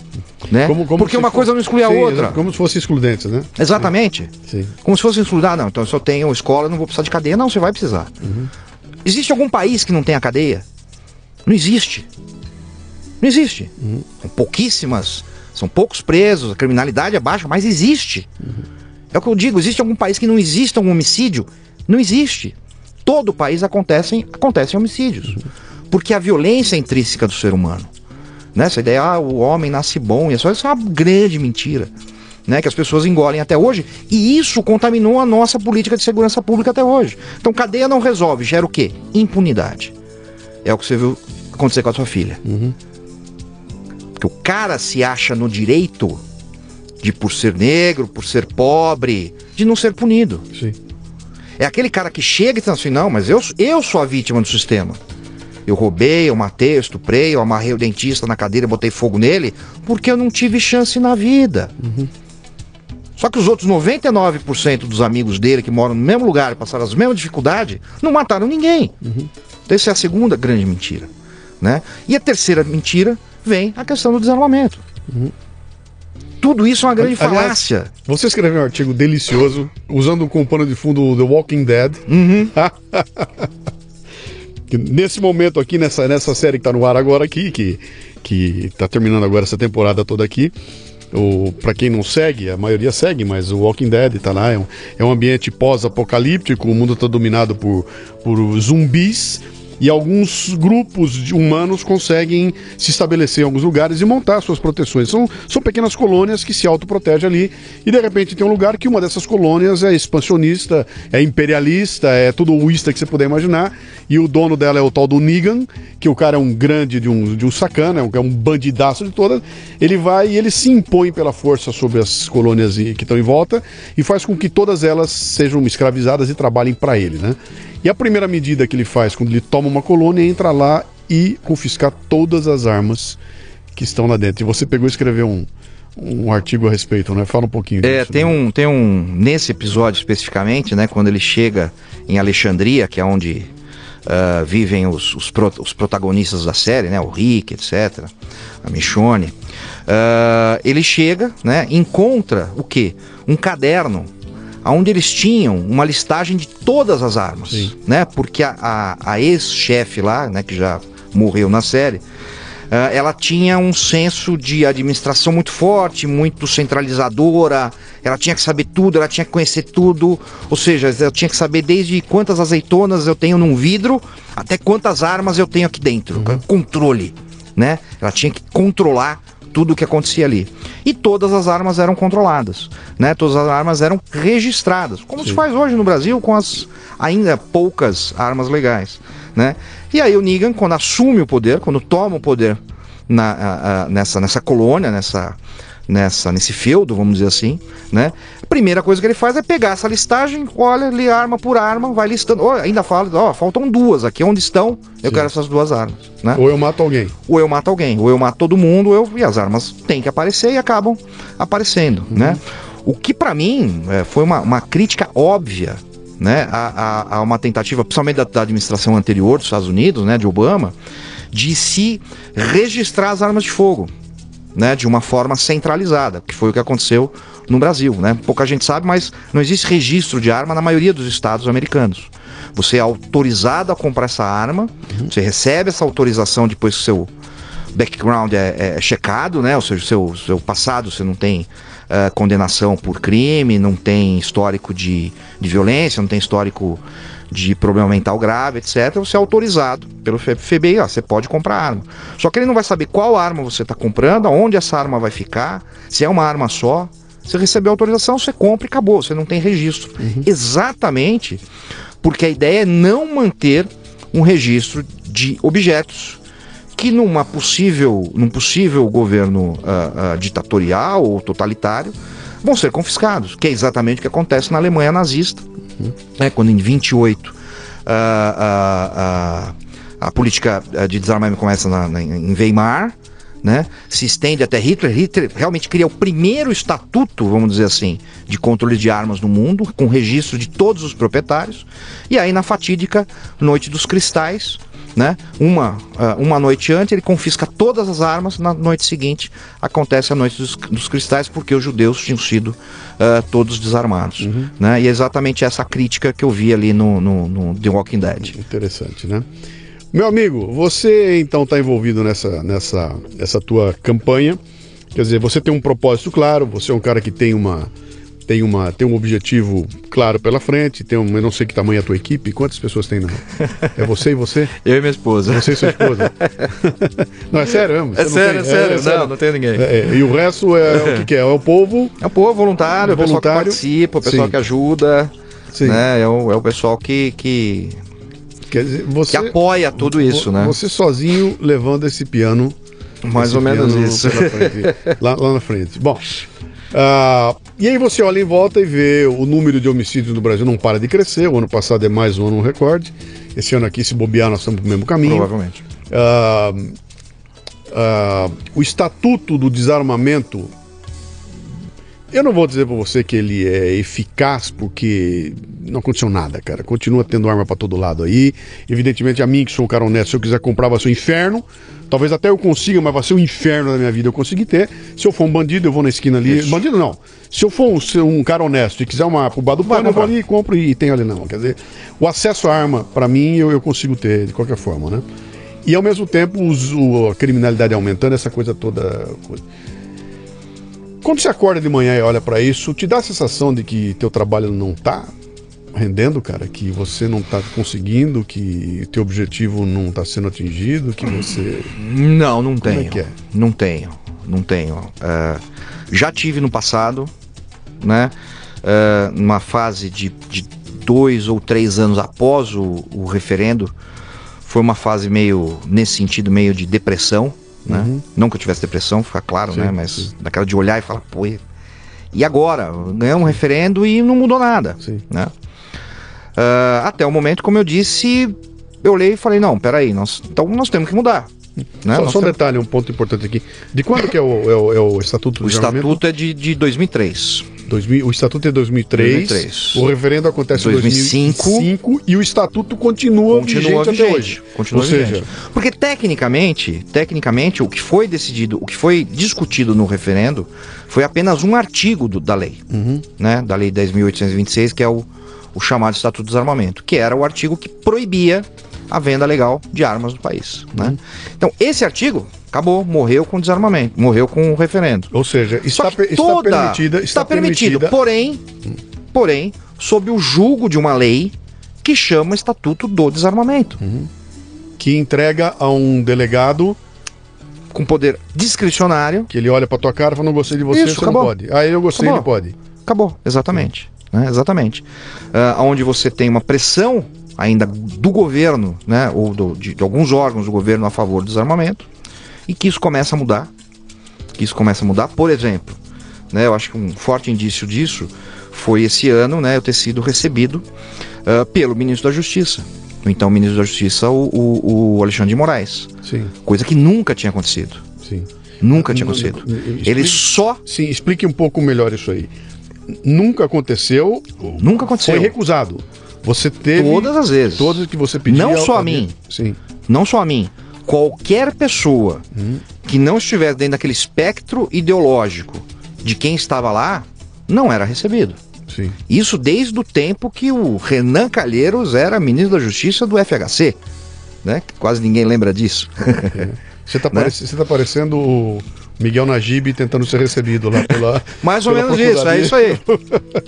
Speaker 2: Né?
Speaker 1: Como- como
Speaker 2: Porque uma coisa não exclui a
Speaker 1: Sim,
Speaker 2: outra.
Speaker 1: Como se fosse excludentes, né?
Speaker 2: Exatamente.
Speaker 1: Sim.
Speaker 2: Como se fosse estudar, não. Então se eu tenho escola, não vou precisar de cadeia. Não, você vai precisar. Existe algum país que não tenha cadeia? Não existe. Não existe. São pouquíssimas, são poucos presos, a criminalidade é baixa, mas existe. É o que eu digo, existe algum país que não exista um homicídio? Não existe. Todo o país acontecem, acontecem homicídios. Porque a violência é intrínseca do ser humano. Né? Essa ideia, ah, o homem nasce bom, isso é uma grande mentira. Né, que as pessoas engolem até hoje, e isso contaminou a nossa política de segurança pública até hoje. Então, cadeia não resolve, gera o quê? Impunidade. É o que você viu acontecer com a sua filha.
Speaker 1: Uhum.
Speaker 2: Porque o cara se acha no direito de, por ser negro, por ser pobre, de não ser punido.
Speaker 1: Sim.
Speaker 2: É aquele cara que chega e diz assim: não, mas eu, eu sou a vítima do sistema. Eu roubei, eu matei, eu estuprei, eu amarrei o dentista na cadeira e botei fogo nele, porque eu não tive chance na vida.
Speaker 1: Uhum.
Speaker 2: Só que os outros 99% dos amigos dele que moram no mesmo lugar e passaram as mesmas dificuldades, não mataram ninguém.
Speaker 1: Uhum.
Speaker 2: Então, essa é a segunda grande mentira. Né? E a terceira mentira vem a questão do desarmamento.
Speaker 1: Uhum.
Speaker 2: Tudo isso é uma grande
Speaker 1: Aliás,
Speaker 2: falácia.
Speaker 1: Você escreveu um artigo delicioso, usando como pano de fundo The Walking Dead.
Speaker 2: Uhum.
Speaker 1: Nesse momento aqui, nessa, nessa série que tá no ar agora aqui, que, que tá terminando agora essa temporada toda aqui, o, pra quem não segue, a maioria segue, mas o Walking Dead tá lá, é um, é um ambiente pós-apocalíptico, o mundo tá dominado por, por zumbis, e alguns grupos humanos conseguem se estabelecer em alguns lugares e montar suas proteções. São, são pequenas colônias que se autoprotegem ali e de repente tem um lugar que uma dessas colônias é expansionista, é imperialista, é tudo uísta que você puder imaginar e o dono dela é o tal do Negan, que o cara é um grande de um, de um sacana, é um, é um bandidaço de todas. Ele vai e ele se impõe pela força sobre as colônias que estão em volta e faz com que todas elas sejam escravizadas e trabalhem para ele, né? E a primeira medida que ele faz quando ele toma uma colônia é entrar lá e confiscar todas as armas que estão lá dentro. E você pegou e escreveu um, um artigo a respeito, né? Fala um pouquinho
Speaker 2: É,
Speaker 1: disso,
Speaker 2: tem
Speaker 1: né?
Speaker 2: um, tem um. Nesse episódio especificamente, né? Quando ele chega em Alexandria, que é onde ah, vivem os, os, pro- os protagonistas da série, né? O Rick, etc. A Michonne. ah, ele chega, né? Encontra o quê? Um caderno onde eles tinham uma listagem de todas as armas,
Speaker 1: Sim.
Speaker 2: né? Porque a, a, a ex-chefe lá, né? Que já morreu na série, ah, ela tinha um senso de administração muito forte, muito centralizadora. Ela tinha que saber tudo, ela tinha que conhecer tudo. Ou seja, ela tinha que saber desde quantas azeitonas eu tenho num vidro até quantas armas eu tenho aqui dentro. Controle, né? Ela tinha que controlar tudo o que acontecia ali. E todas as armas eram controladas, né? Todas as armas eram registradas, como se faz hoje no Brasil com as ainda poucas armas legais, né? E aí o Negan, quando assume o poder, quando toma o poder na, a- a- nessa, nessa colônia, nessa, nessa, nesse feudo, vamos dizer assim, né? A primeira coisa que ele faz é pegar essa listagem, olha ali arma por arma, vai listando, ó, ainda fala, ó, faltam duas aqui, onde estão? Eu
Speaker 1: Sim.
Speaker 2: quero essas duas armas, né?
Speaker 1: Ou eu mato alguém.
Speaker 2: ou eu mato alguém, ou eu mato todo mundo, eu, e as armas têm que aparecer e acabam aparecendo, né? O que pra mim é, foi uma, uma crítica óbvia, né, a, a- a uma tentativa, principalmente da, da administração anterior dos Estados Unidos, né, de Obama, de se registrar as armas de fogo, né, de uma forma centralizada, que foi o que aconteceu no Brasil, né? Pouca gente sabe, mas não existe registro de arma na maioria dos estados americanos. Você é autorizado a comprar essa arma, você recebe essa autorização depois que o seu background é, é checado, né? Ou seja, o seu, seu passado, você não tem eh, condenação por crime, não tem histórico de, de violência, não tem histórico de problema mental grave, etc. Você é autorizado pelo FBI, ó, você pode comprar arma. Só que ele não vai saber qual arma você está comprando, aonde essa arma vai ficar, se é uma arma só. Você recebeu autorização, você compra e acabou, você não tem registro. Exatamente porque a ideia é não manter um registro de objetos que numa possível, num possível governo ah, ah, ditatorial ou totalitário vão ser confiscados, que é exatamente o que acontece na Alemanha nazista, né, quando em 28 ah, ah, a política de desarmamento começa na- na- em Weimar, né, se estende até Hitler. Hitler realmente cria o primeiro estatuto, vamos dizer assim, de controle de armas no mundo, com registro de todos os proprietários. E aí na fatídica Noite dos Cristais, né, uma, ah, uma noite antes, ele confisca todas as armas, na noite seguinte acontece a Noite dos, dos Cristais, porque os judeus tinham sido ah, todos desarmados. Né, e é exatamente essa crítica que eu vi ali no, no, no The Walking Dead.
Speaker 1: Interessante, né? Meu amigo, você então está envolvido nessa, nessa essa tua campanha. Quer dizer, você tem um propósito claro, você é um cara que tem uma, tem, uma, tem um objetivo claro pela frente, tem um, eu não sei que tamanho é a tua equipe, quantas pessoas tem? Não? É você e você?
Speaker 2: Eu e minha esposa.
Speaker 1: Você e sua esposa? não, é sério, mesmo.
Speaker 2: É sério,
Speaker 1: tem,
Speaker 2: é sério, é, sério. Não, não tem ninguém.
Speaker 1: É, e o resto é o que, que, é? É o povo?
Speaker 2: É o povo voluntário, o pessoal que participa, o pessoal Sim. que ajuda. Sim. Né? É, o, é o pessoal que, que,
Speaker 1: Quer dizer, você,
Speaker 2: que apoia tudo isso, né?
Speaker 1: Você sozinho levando esse piano.
Speaker 2: Mais ou menos isso.
Speaker 1: Lá, lá, na frente. Bom. Uh, e aí você olha em volta e vê o número de homicídios no Brasil não para de crescer. O ano passado é mais um ano recorde. Esse ano aqui, se bobear, nós estamos no mesmo caminho.
Speaker 2: Provavelmente.
Speaker 1: Uh, uh, o Estatuto do Desarmamento eu não vou dizer para você que ele é eficaz porque não aconteceu nada, cara. Continua tendo arma para todo lado aí. Evidentemente, a mim, que sou um cara honesto, se eu quiser comprar, vai ser um inferno. Talvez até eu consiga, mas vai ser um inferno na minha vida eu conseguir ter. Se eu for um bandido, eu vou na esquina ali. Isso. Bandido não. Se eu for um, um, cara honesto e quiser uma pro bar do pano, eu vou ali e compro e, e tenho ali não. Quer dizer, o acesso à arma, para mim, eu, eu consigo ter de qualquer forma, né? E ao mesmo tempo, os, o, a criminalidade aumentando, essa coisa toda. Coisa. Quando você acorda de manhã e olha para isso, te dá a sensação de que teu trabalho não tá rendendo, cara, que você não tá conseguindo, que teu objetivo não tá sendo atingido, que você
Speaker 2: Não, não tenho.
Speaker 1: Como é que é?
Speaker 2: Não tenho, não tenho. Uh, já tive no passado, né? Uh, numa fase de, de, dois ou três anos após o, o referendo, foi uma fase meio, nesse sentido, meio de depressão né? Uhum. Não que eu tivesse depressão, fica claro, sim, né? Mas sim. daquela de olhar e falar, pô, e agora? Ganhamos um referendo e não mudou nada, sim. né? Uh, até o momento, como eu disse, eu olhei e falei, não, peraí, nós, então nós temos que mudar.
Speaker 1: Né? Só, só um detalhe, um ponto importante aqui. De quando que é o, é o, é o Estatuto
Speaker 2: do O Estatuto é de, de 2003.
Speaker 1: 2000, o Estatuto é 2003, 2003. O referendo acontece 2005, em 2005 e o Estatuto continua, continua vigente, vigente, até hoje.
Speaker 2: Continua Ou vigente. seja, porque tecnicamente, tecnicamente o que foi decidido, o que foi discutido no referendo foi apenas um artigo do, da lei, uhum. né, da lei 10.826, que é o, o chamado Estatuto do Desarmamento, que era o artigo que proibia a venda legal de armas no país. Né? Uhum. Então, esse artigo acabou, morreu com desarmamento, morreu com o referendo.
Speaker 1: Ou seja, está, toda, está permitida.
Speaker 2: Está, está permitido, permitida. porém, porém, sob o julgo de uma lei que chama Estatuto do Desarmamento. Uhum.
Speaker 1: Que entrega a um delegado
Speaker 2: com poder discricionário.
Speaker 1: Que ele olha para tua cara e fala, não gostei de você, Isso, você acabou. não pode. Aí eu gostei, acabou. ele pode.
Speaker 2: Acabou, exatamente. Né? Exatamente. Uh, onde você tem uma pressão ainda do governo, né, ou do, de, de, alguns órgãos do governo a favor do desarmamento, e que isso começa a mudar. Que isso começa a mudar, por exemplo, né, eu acho que um forte indício disso foi esse ano, né, eu ter sido recebido uh, pelo ministro da Justiça. Então, o ministro da Justiça, o, o, o Alexandre de Moraes.
Speaker 1: Sim.
Speaker 2: Coisa que nunca tinha acontecido.
Speaker 1: Sim.
Speaker 2: Nunca tinha acontecido. Explique, Ele só.
Speaker 1: Sim, explique um pouco melhor isso aí. Nunca aconteceu.
Speaker 2: Nunca aconteceu.
Speaker 1: Foi recusado. Você teve.
Speaker 2: Todas as vezes.
Speaker 1: Todas que você pediu.
Speaker 2: Não só a mim.
Speaker 1: Sim.
Speaker 2: Não só a mim. Qualquer pessoa hum. que não estivesse dentro daquele espectro ideológico de quem estava lá, não era recebido.
Speaker 1: Sim.
Speaker 2: Isso desde o tempo que o Renan Calheiros era ministro da Justiça do FHC. Né? Quase ninguém lembra disso.
Speaker 1: Você está né? tá parecendo o Miguel Najib tentando ser recebido lá pela.
Speaker 2: Mais ou menos isso, é isso aí.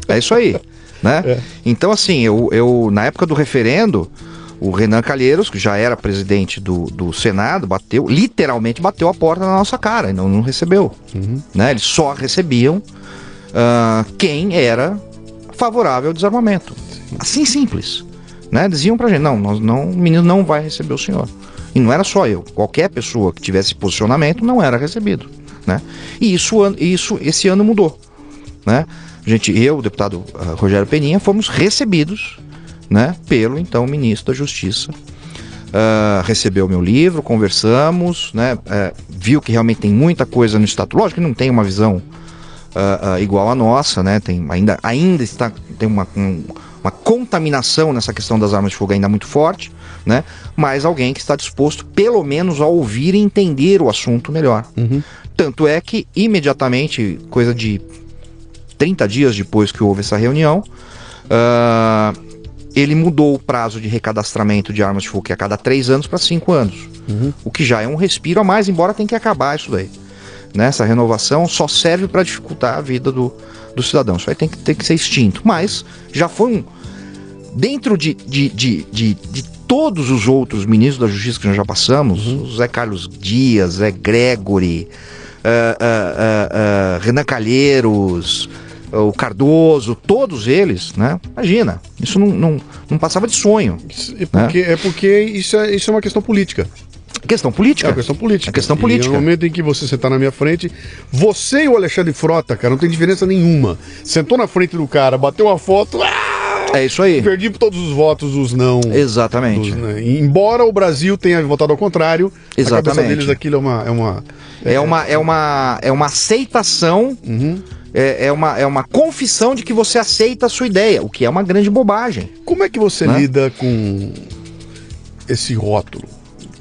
Speaker 2: É isso aí né? É. Então, assim, eu, eu, na época do referendo, o Renan Calheiros, que já era presidente do, do Senado, bateu, literalmente bateu a porta na nossa cara e não, não recebeu. Uhum. Né? Eles só recebiam uh, quem era favorável ao desarmamento. Assim simples. Né? Diziam pra gente, não, nós não, o menino não vai receber o senhor. E não era só eu, qualquer pessoa que tivesse posicionamento não era recebido. Né? E isso, isso esse ano mudou. Né? A gente, eu, o deputado uh, Rogério Peninha, fomos recebidos né, pelo então ministro da Justiça. Uh, recebeu meu livro, conversamos, né, uh, viu que realmente tem muita coisa no estatuto. Lógico que não tem uma visão uh, igual à nossa, né, tem, ainda, ainda está, tem uma, um, uma contaminação nessa questão das armas de fogo ainda muito forte, né, mas alguém que está disposto, pelo menos, a ouvir e entender o assunto melhor. Uhum. Tanto é que, imediatamente, coisa de 30 dias depois que houve essa reunião, uh, ele mudou o prazo de recadastramento de armas de fogo, que é a cada três anos, para cinco anos. Uhum. O que já é um respiro a mais, embora tenha que acabar isso daí. Né? Essa renovação só serve para dificultar a vida do, do cidadão. Isso aí tem que, tem que ser extinto. Mas já foi um. Dentro de, de, de, de, de todos os outros ministros da Justiça que nós já passamos, uhum. Zé Carlos Dias, Zé Gregory, uh, uh, Renan Calheiros, o Cardoso, todos eles, né? Imagina, isso não, não, não passava de sonho.
Speaker 1: É porque, né? é porque isso, é, isso é uma questão política.
Speaker 2: Questão política. É
Speaker 1: questão política. É
Speaker 2: questão política.
Speaker 1: E no momento em que você sentar na minha frente, você e o Alexandre Frota, cara, não tem diferença nenhuma. Sentou na frente do cara, bateu uma foto.
Speaker 2: Ah, é isso aí.
Speaker 1: Perdi todos os votos, os não.
Speaker 2: Exatamente.
Speaker 1: né? Embora o Brasil tenha votado ao contrário,
Speaker 2: Exatamente. a cabeça
Speaker 1: deles aquilo é uma. É uma,
Speaker 2: é, é uma, é uma, é uma aceitação.
Speaker 1: Uhum.
Speaker 2: É, é, uma, é uma confissão de que você aceita a sua ideia, o que é uma grande bobagem.
Speaker 1: Como é que você né? lida com esse rótulo?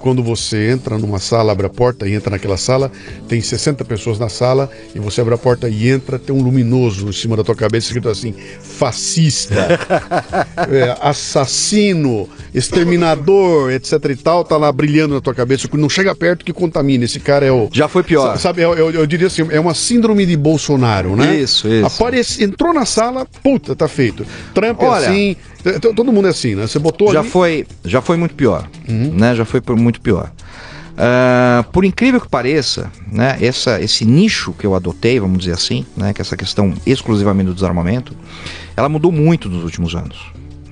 Speaker 1: Quando você entra numa sala, abre a porta e entra naquela sala, tem 60 pessoas na sala e você abre a porta e entra, tem um luminoso em cima da tua cabeça escrito assim: fascista, é, assassino, exterminador, etc e tal, tá lá brilhando na tua cabeça. Não chega perto que contamina. Esse cara é o.
Speaker 2: Já foi pior.
Speaker 1: Sabe, eu, eu, eu diria assim: é uma síndrome de Bolsonaro, né?
Speaker 2: Isso, isso.
Speaker 1: Aparece, entrou na sala, puta, tá feito. Trump é Olha, é assim, todo mundo é assim, né? Você botou
Speaker 2: já
Speaker 1: ali...
Speaker 2: foi Já foi muito pior, uhum. né? Já foi muito pior. Uh, por incrível que pareça, né, essa, esse nicho que eu adotei, vamos dizer assim, né, que é essa questão exclusivamente do desarmamento, ela mudou muito nos últimos anos.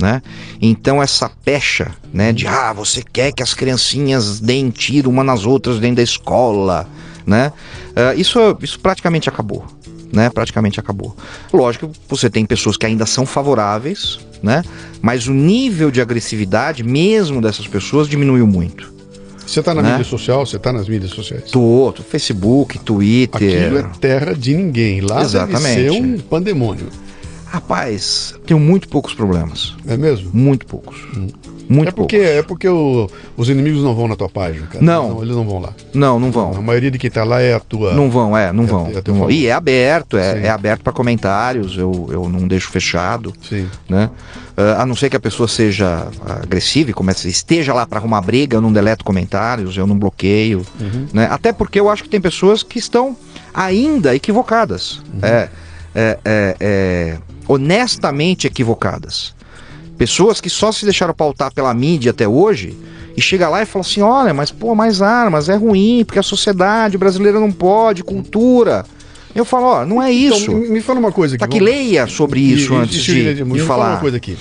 Speaker 2: Né? Então essa pecha, né, de ah, você quer que as criancinhas deem tiro uma nas outras dentro da escola, né? Uh, isso, isso praticamente acabou, né? Praticamente acabou. Lógico você tem pessoas que ainda são favoráveis, né? Mas o nível de agressividade mesmo dessas pessoas diminuiu muito.
Speaker 1: Você está na né? mídia social? Você está nas mídias sociais?
Speaker 2: Tô, tô, Facebook, Twitter.
Speaker 1: Aquilo é terra de ninguém. Lá Exatamente. deve ser um pandemônio.
Speaker 2: Rapaz, tenho muito poucos problemas.
Speaker 1: É mesmo?
Speaker 2: Muito poucos. Hum. Muito
Speaker 1: é porque, poucos. É porque o, os inimigos não vão na tua página, cara.
Speaker 2: Não.
Speaker 1: não. Eles não vão lá.
Speaker 2: Não, não vão.
Speaker 1: A maioria de quem tá lá é a tua.
Speaker 2: Não vão, é, não é, vão. É não vão. E é aberto, é, é aberto para comentários, eu, eu não deixo fechado.
Speaker 1: Sim.
Speaker 2: Né? Uh, a não ser que a pessoa seja agressiva e comece, esteja lá para arrumar briga, eu não deleto comentários, eu não bloqueio. Uhum. Né? Até porque eu acho que tem pessoas que estão ainda equivocadas. Uhum. É, é, é, é honestamente equivocadas. Pessoas que só se deixaram pautar pela mídia até hoje e chega lá e fala assim: olha, mas pô, mais armas é ruim, porque a sociedade brasileira não pode, cultura. Eu falo, ó, não é então, isso.
Speaker 1: Então, me fala uma coisa aqui.
Speaker 2: Tá que leia sobre isso e, antes de, de, de falar.
Speaker 1: uma coisa aqui.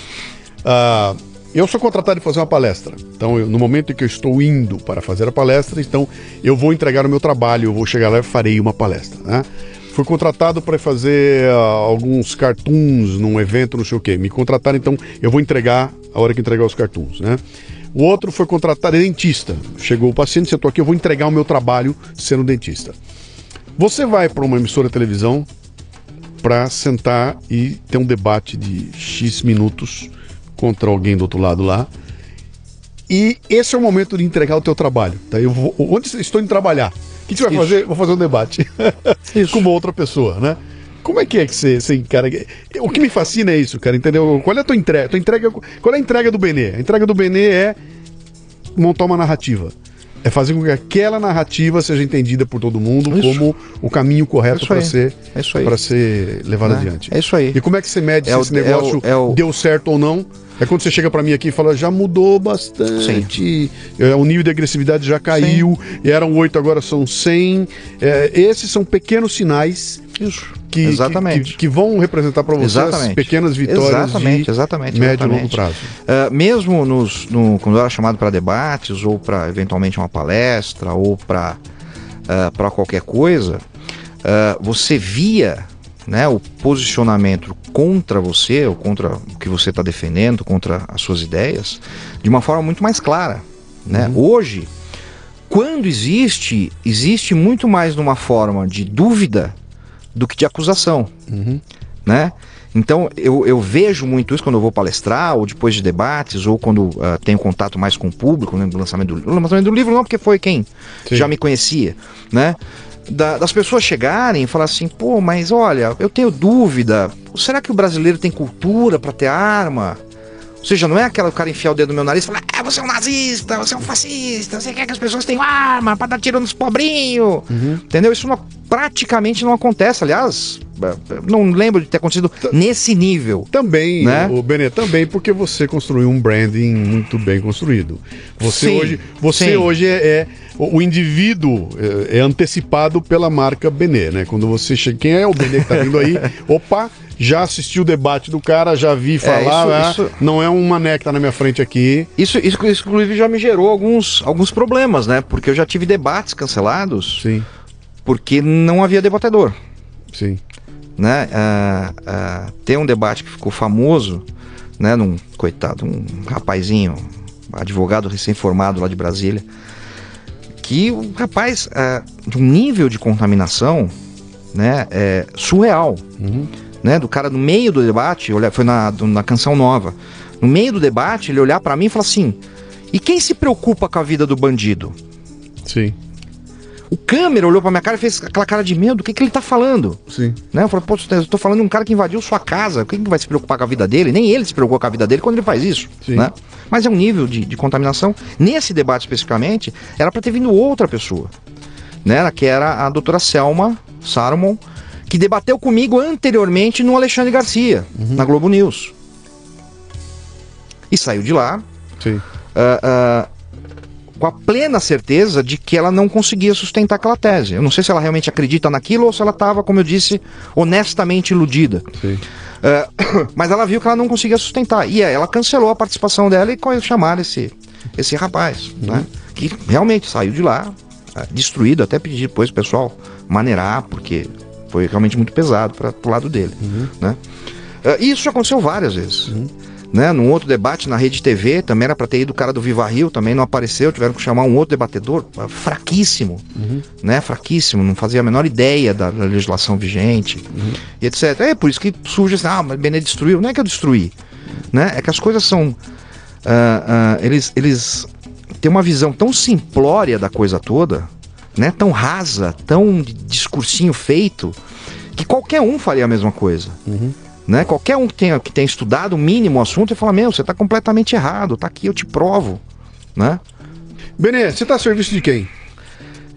Speaker 1: Uh, eu sou contratado de fazer uma palestra. Então, eu, no momento em que eu estou indo para fazer a palestra, então eu vou entregar o meu trabalho, eu vou chegar lá e farei uma palestra, né? Fui contratado para fazer uh, alguns cartoons num evento, não sei o quê. Me contrataram, então eu vou entregar a hora que entregar os cartoons, né? O outro foi contratado, é dentista. Chegou o paciente, sentou aqui, eu vou entregar o meu trabalho sendo dentista. Você vai para uma emissora de televisão para sentar e ter um debate de X minutos contra alguém do outro lado lá. E esse é o momento de entregar o teu trabalho. Tá? Eu vou, onde estou indo trabalhar? O que, você vai Isso. fazer? Vou fazer um debate com uma outra pessoa, né? Como é que é que você, você encara? O que me fascina é isso, cara, entendeu? Qual é a tua entrega? Tua entrega qual é a entrega do Benê? A entrega do Benê é montar uma narrativa. É fazer com que aquela narrativa seja entendida por todo mundo isso. como o caminho correto para ser, é para ser levado é. adiante.
Speaker 2: É isso aí.
Speaker 1: E como é que você mede é se o, esse negócio é o, deu certo ou não? É quando você chega para mim aqui e fala, já mudou bastante. É, o nível de agressividade já caiu. Sim. Eram oito, agora são cem. É, esses são pequenos sinais.
Speaker 2: Isso.
Speaker 1: Que, exatamente. Que, que, vão representar para você exatamente. as pequenas vitórias
Speaker 2: exatamente, de exatamente,
Speaker 1: médio e longo prazo.
Speaker 2: Uh, mesmo nos, no, quando eu era chamado para debates, ou para eventualmente uma palestra, ou para uh, para qualquer coisa, uh, você via né, o posicionamento contra você, ou contra o que você está defendendo, contra as suas ideias, de uma forma muito mais clara. Né? Uhum. Hoje, quando existe, existe muito mais numa forma de dúvida do que de acusação.
Speaker 1: Uhum.
Speaker 2: Né? Então, eu, eu, vejo muito isso quando eu vou palestrar, ou depois de debates, ou quando uh, tenho contato mais com o público, né, no lançamento do, no lançamento do livro, não, porque foi quem Sim. já me conhecia, né? Da, das pessoas chegarem e falar assim, pô, mas olha, eu tenho dúvida, será que o brasileiro tem cultura para ter arma? Ou seja, não é aquela cara enfiar o dedo no meu nariz e falar, ah, você é um nazista, você é um fascista, você quer que as pessoas tenham arma pra dar tiro nos pobrinhos. Entendeu? Isso não- praticamente não acontece. Aliás, eh, não lembro de ter acontecido nesse nível.
Speaker 1: Também,
Speaker 2: Né?
Speaker 1: o Benê, também porque você construiu um branding muito bem construído. Você
Speaker 2: Sim,
Speaker 1: hoje, você
Speaker 2: sim.
Speaker 1: hoje é, é- o o indivíduo é, é antecipado pela marca Benê, né? Quando você chega, quem é o Benê que tá vindo aí? Opa, já assisti o debate do cara, já vi falar,
Speaker 2: isso-
Speaker 1: ah,
Speaker 2: isso-
Speaker 1: não é um mané que tá na minha frente aqui.
Speaker 2: Isso, isso, inclusive, já me gerou alguns, alguns problemas, né? Porque eu já tive debates cancelados
Speaker 1: Sim,
Speaker 2: porque não havia debatedor.
Speaker 1: sim.
Speaker 2: né? Ah, ah, tem um debate que ficou famoso, né? Num coitado, um rapazinho, advogado recém-formado lá de Brasília, que o rapaz ah, de um nível de contaminação, né? É, surreal, né? Do cara no meio do debate, olha, foi na, na canção nova, no meio do debate ele olhar pra mim e falar assim: e quem se preocupa com a vida do bandido?
Speaker 1: Sim,
Speaker 2: O câmera olhou pra minha cara e fez aquela cara de medo. O que, que ele tá falando?
Speaker 1: sim.
Speaker 2: Né? Eu falei, pô, eu tô falando de um cara que invadiu sua casa. Quem que vai se preocupar com a vida dele? Nem ele se preocupou com a vida dele quando ele faz isso.
Speaker 1: Sim.
Speaker 2: Né? Mas é um nível de, de contaminação. Nesse debate especificamente, era para ter vindo outra pessoa. Né? Que era a doutora Selma Salomon, que debateu comigo anteriormente no Alexandre Garcia, na Globo News. E saiu de lá ah, ah, com a plena certeza de que ela não conseguia sustentar aquela tese. Eu não sei se ela realmente acredita naquilo ou se ela estava, como eu disse, honestamente iludida. Ah, mas ela viu que ela não conseguia sustentar. E aí ela cancelou a participação dela e co- chamaram esse, esse rapaz, né? Que realmente saiu de lá, destruído. Até pedi depois pessoal maneirar, porque foi realmente muito pesado para o lado dele. Né? Ah, e isso já aconteceu várias vezes. Né? Num outro debate na Rede TV, também era para ter ido o cara do Viva Rio, também não apareceu, tiveram que chamar um outro debatedor, ah, fraquíssimo, né? Fraquíssimo, não fazia a menor ideia da, da legislação vigente, e etc. É por isso que surge assim, ah, mas Benê destruiu. Não é que eu destruí, né? É que as coisas são. ah, ah, eles, eles têm uma visão tão simplória da coisa toda, né? Tão rasa, tão de discursinho feito, que qualquer um faria a mesma coisa. Né? Qualquer um que tenha, que tenha estudado o mínimo o assunto e fala, meu, você está completamente errado, tá aqui, eu te provo. Né?
Speaker 1: Benê, você tá a serviço de quem?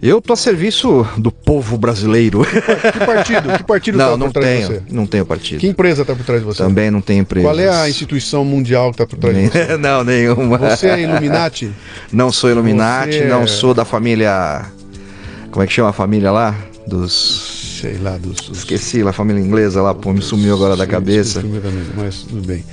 Speaker 2: Eu tô a serviço do povo brasileiro.
Speaker 1: Que partido? Que partido
Speaker 2: não,
Speaker 1: tá
Speaker 2: não
Speaker 1: por trás de
Speaker 2: tenho,
Speaker 1: você?
Speaker 2: não tenho partido.
Speaker 1: Que empresa tá por trás de você?
Speaker 2: Também não tenho empresa.
Speaker 1: Qual é a instituição mundial que tá por trás de você?
Speaker 2: não, nenhuma.
Speaker 1: Você é Illuminati?
Speaker 2: Não sou Illuminati,
Speaker 1: Você é-
Speaker 2: não sou da família. Como é que chama a família lá? Dos.
Speaker 1: Sei lá, dos.
Speaker 2: Esqueci lá, a família inglesa lá, pô, me sumiu agora da cabeça.
Speaker 1: sim, também, mas tudo bem.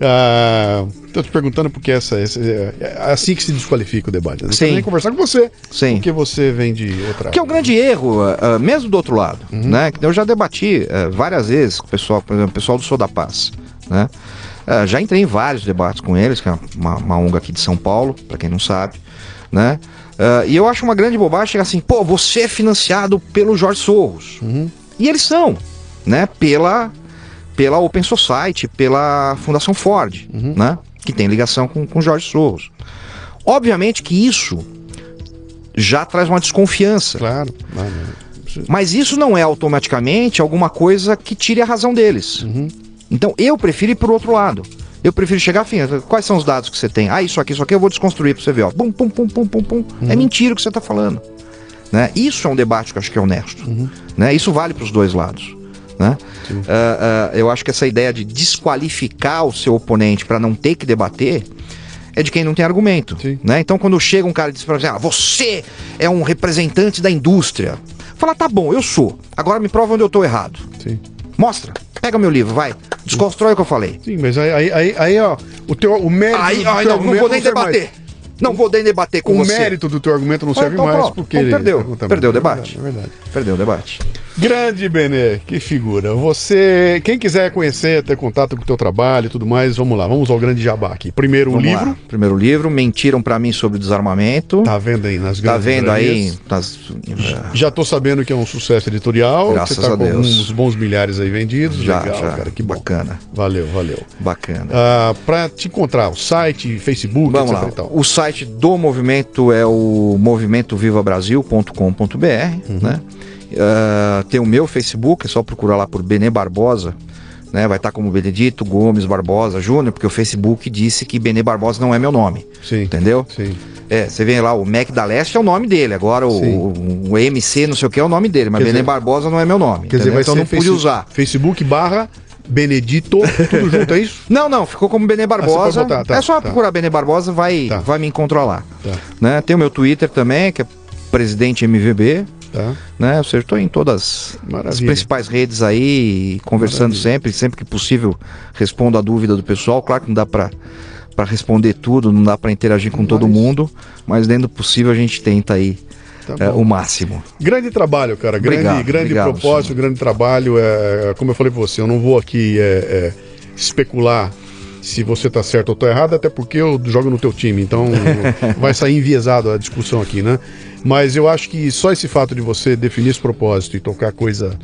Speaker 1: Ah, tô te perguntando porque essa, essa- é assim que se desqualifica o debate. né? Eu
Speaker 2: Sim.
Speaker 1: nem conversar com você,
Speaker 2: Sim.
Speaker 1: porque você vem de outra.
Speaker 2: Que é o grande erro, ah, mesmo do outro lado,
Speaker 1: Uhum.
Speaker 2: né? Eu já debati ah, várias vezes com o pessoal, por exemplo, o pessoal do Sou da Paz, né? Ah, já entrei em vários debates com eles, que é uma, uma ONG aqui de São Paulo, para quem não sabe, né? Ah, e eu acho uma grande bobagem chegar assim, pô, você é financiado pelo Jorge Soros.
Speaker 1: Uhum.
Speaker 2: E eles são, né? Pela, pela Open Society, pela Fundação Ford,
Speaker 1: Uhum.
Speaker 2: né? Que tem ligação com o Jorge Soros. Obviamente que isso já traz uma desconfiança.
Speaker 1: Claro. claro.
Speaker 2: Mas isso não é automaticamente alguma coisa que tire a razão deles. Então eu prefiro ir pro outro lado. Eu prefiro chegar afim. Quais são os dados que você tem? Ah, isso aqui, isso aqui eu vou desconstruir pra você ver. Ó. Pum, pum, pum, pum, pum, pum. É mentira o que você tá falando. Né? Isso é um debate que eu acho que é honesto. Né? Isso vale para os dois lados. Né? Ah, ah, eu acho que essa ideia de desqualificar o seu oponente para não ter que debater é de quem não tem argumento.
Speaker 1: Sim.
Speaker 2: Né? Então, quando chega um cara e diz pra você, ah, você é um representante da indústria. Fala, tá bom, eu sou. Agora me prova onde eu tô errado.
Speaker 1: Sim.
Speaker 2: Mostra. Pega meu livro, vai. Desconstrói o que eu falei.
Speaker 1: Sim, mas aí, aí, aí, ó, o teu o mérito
Speaker 2: Aí,
Speaker 1: do
Speaker 2: aí
Speaker 1: teu
Speaker 2: não, não vou nem
Speaker 1: serve mais.
Speaker 2: debater. Não vou nem debater com
Speaker 1: O
Speaker 2: você.
Speaker 1: mérito do teu argumento não serve
Speaker 2: então
Speaker 1: mais porque
Speaker 2: Então
Speaker 1: ele-
Speaker 2: perdeu. Perdeu o
Speaker 1: É
Speaker 2: debate.
Speaker 1: verdade, é verdade.
Speaker 2: Perdeu o debate.
Speaker 1: Grande Benê, que figura. Você, quem quiser conhecer, ter contato com o teu trabalho e tudo mais, vamos lá, vamos ao grande jabá aqui. Primeiro o
Speaker 2: Vamos
Speaker 1: livro,
Speaker 2: lá. Primeiro livro, mentiram pra mim sobre desarmamento.
Speaker 1: tá vendo aí nas
Speaker 2: Tá
Speaker 1: grandes
Speaker 2: vendo aí? Nas,
Speaker 1: Já tô sabendo que é um sucesso editorial,
Speaker 2: Graças
Speaker 1: você tá
Speaker 2: a
Speaker 1: com
Speaker 2: Deus.
Speaker 1: uns bons milhares aí vendidos.
Speaker 2: já,
Speaker 1: Legal,
Speaker 2: já.
Speaker 1: cara, que bom.
Speaker 2: Bacana,
Speaker 1: Valeu, valeu.
Speaker 2: bacana.
Speaker 1: Ah, pra te encontrar, o site, Facebook,
Speaker 2: Vamos
Speaker 1: etc
Speaker 2: lá.
Speaker 1: e tal.
Speaker 2: O site do movimento é o movimentovivabrasil.com.br, né? Ah, tem o meu Facebook, é só procurar lá por Benê Barbosa Né? Vai estar como Benedito Gomes Barbosa Júnior, porque o Facebook disse que Benê Barbosa não é meu nome.
Speaker 1: Sim.
Speaker 2: Entendeu?
Speaker 1: Sim.
Speaker 2: É, você vê lá, o Mac da Leste é o nome dele, agora o, o, o MC não sei o que é o nome dele, mas
Speaker 1: Quer
Speaker 2: Benê
Speaker 1: dizer-
Speaker 2: Barbosa não é meu nome.
Speaker 1: Quer dizer,
Speaker 2: entendeu?
Speaker 1: vai
Speaker 2: então não pude usar.
Speaker 1: Facebook barra Benedito, tudo junto, é isso?
Speaker 2: Não, não, ficou como Benê Barbosa.
Speaker 1: botar, tá,
Speaker 2: é só
Speaker 1: tá.
Speaker 2: procurar Benê Barbosa, vai,
Speaker 1: Tá.
Speaker 2: vai me encontrar lá.
Speaker 1: Tá.
Speaker 2: Né? Tem o meu Twitter também, que é presidente MVB.
Speaker 1: Tá.
Speaker 2: Né? Ou seja, estou em todas as
Speaker 1: Maravilha.
Speaker 2: principais redes aí, conversando sempre, sempre que possível respondo a dúvida do pessoal. Claro que não dá para para responder tudo, não dá para interagir com todo
Speaker 1: Mas-
Speaker 2: mundo, mas dentro do possível a gente tenta aí
Speaker 1: Tá
Speaker 2: é, o máximo.
Speaker 1: Grande trabalho, cara. Grande,
Speaker 2: Obrigado,
Speaker 1: grande
Speaker 2: obrigado,
Speaker 1: propósito, grande trabalho. É, como eu falei pra você, eu não vou aqui é, é, especular se você tá certo ou tô errado, até porque eu jogo no teu time, então vai sair enviesado a discussão aqui, né? Mas eu acho que só esse fato de você definir esse propósito e tocar coisa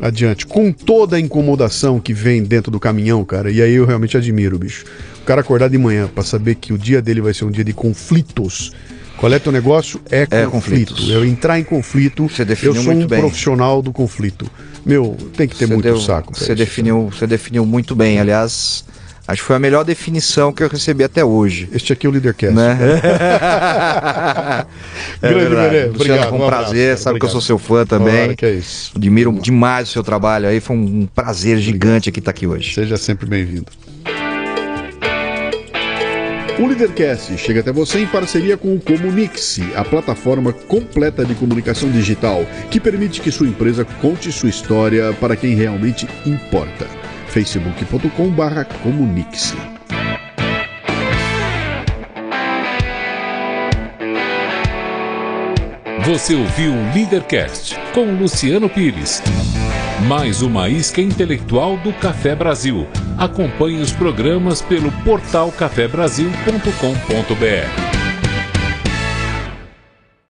Speaker 1: adiante, com toda a incomodação que vem dentro do caminhão, cara, e aí eu realmente admiro, bicho. O cara acordar de manhã pra saber que o dia dele vai ser um dia de conflitos. Qual é teu negócio? É
Speaker 2: É
Speaker 1: conflito.
Speaker 2: conflitos.
Speaker 1: Eu entrar em conflito,
Speaker 2: Você
Speaker 1: eu
Speaker 2: definiu
Speaker 1: sou
Speaker 2: muito
Speaker 1: um
Speaker 2: bem.
Speaker 1: profissional do conflito. Meu, tem que ter
Speaker 2: Você
Speaker 1: muito
Speaker 2: deu-
Speaker 1: saco.
Speaker 2: Você
Speaker 1: isso.
Speaker 2: definiu, você definiu muito bem. Aliás, acho que foi a melhor definição que eu recebi até hoje.
Speaker 1: Este aqui é o Leadercast.
Speaker 2: Né? é
Speaker 1: Grande
Speaker 2: verdade. Luciano,
Speaker 1: obrigado,
Speaker 2: foi
Speaker 1: um abraço,
Speaker 2: prazer.
Speaker 1: cara,
Speaker 2: Sabe que eu sou
Speaker 1: obrigado.
Speaker 2: seu fã também.
Speaker 1: Ora, que é isso.
Speaker 2: Admiro demais o seu trabalho aí. Foi um prazer gigante aqui estar aqui hoje.
Speaker 1: Seja sempre bem-vindo. O Leadercast chega até você em parceria com o Comunix, a plataforma completa de comunicação digital que permite que sua empresa conte sua história para quem realmente importa. facebook.com/comunix.
Speaker 3: Você ouviu o Leadercast com Luciano Pires. Mais uma isca intelectual do Café Brasil. Acompanhe os programas pelo portal cafebrasil.com.br.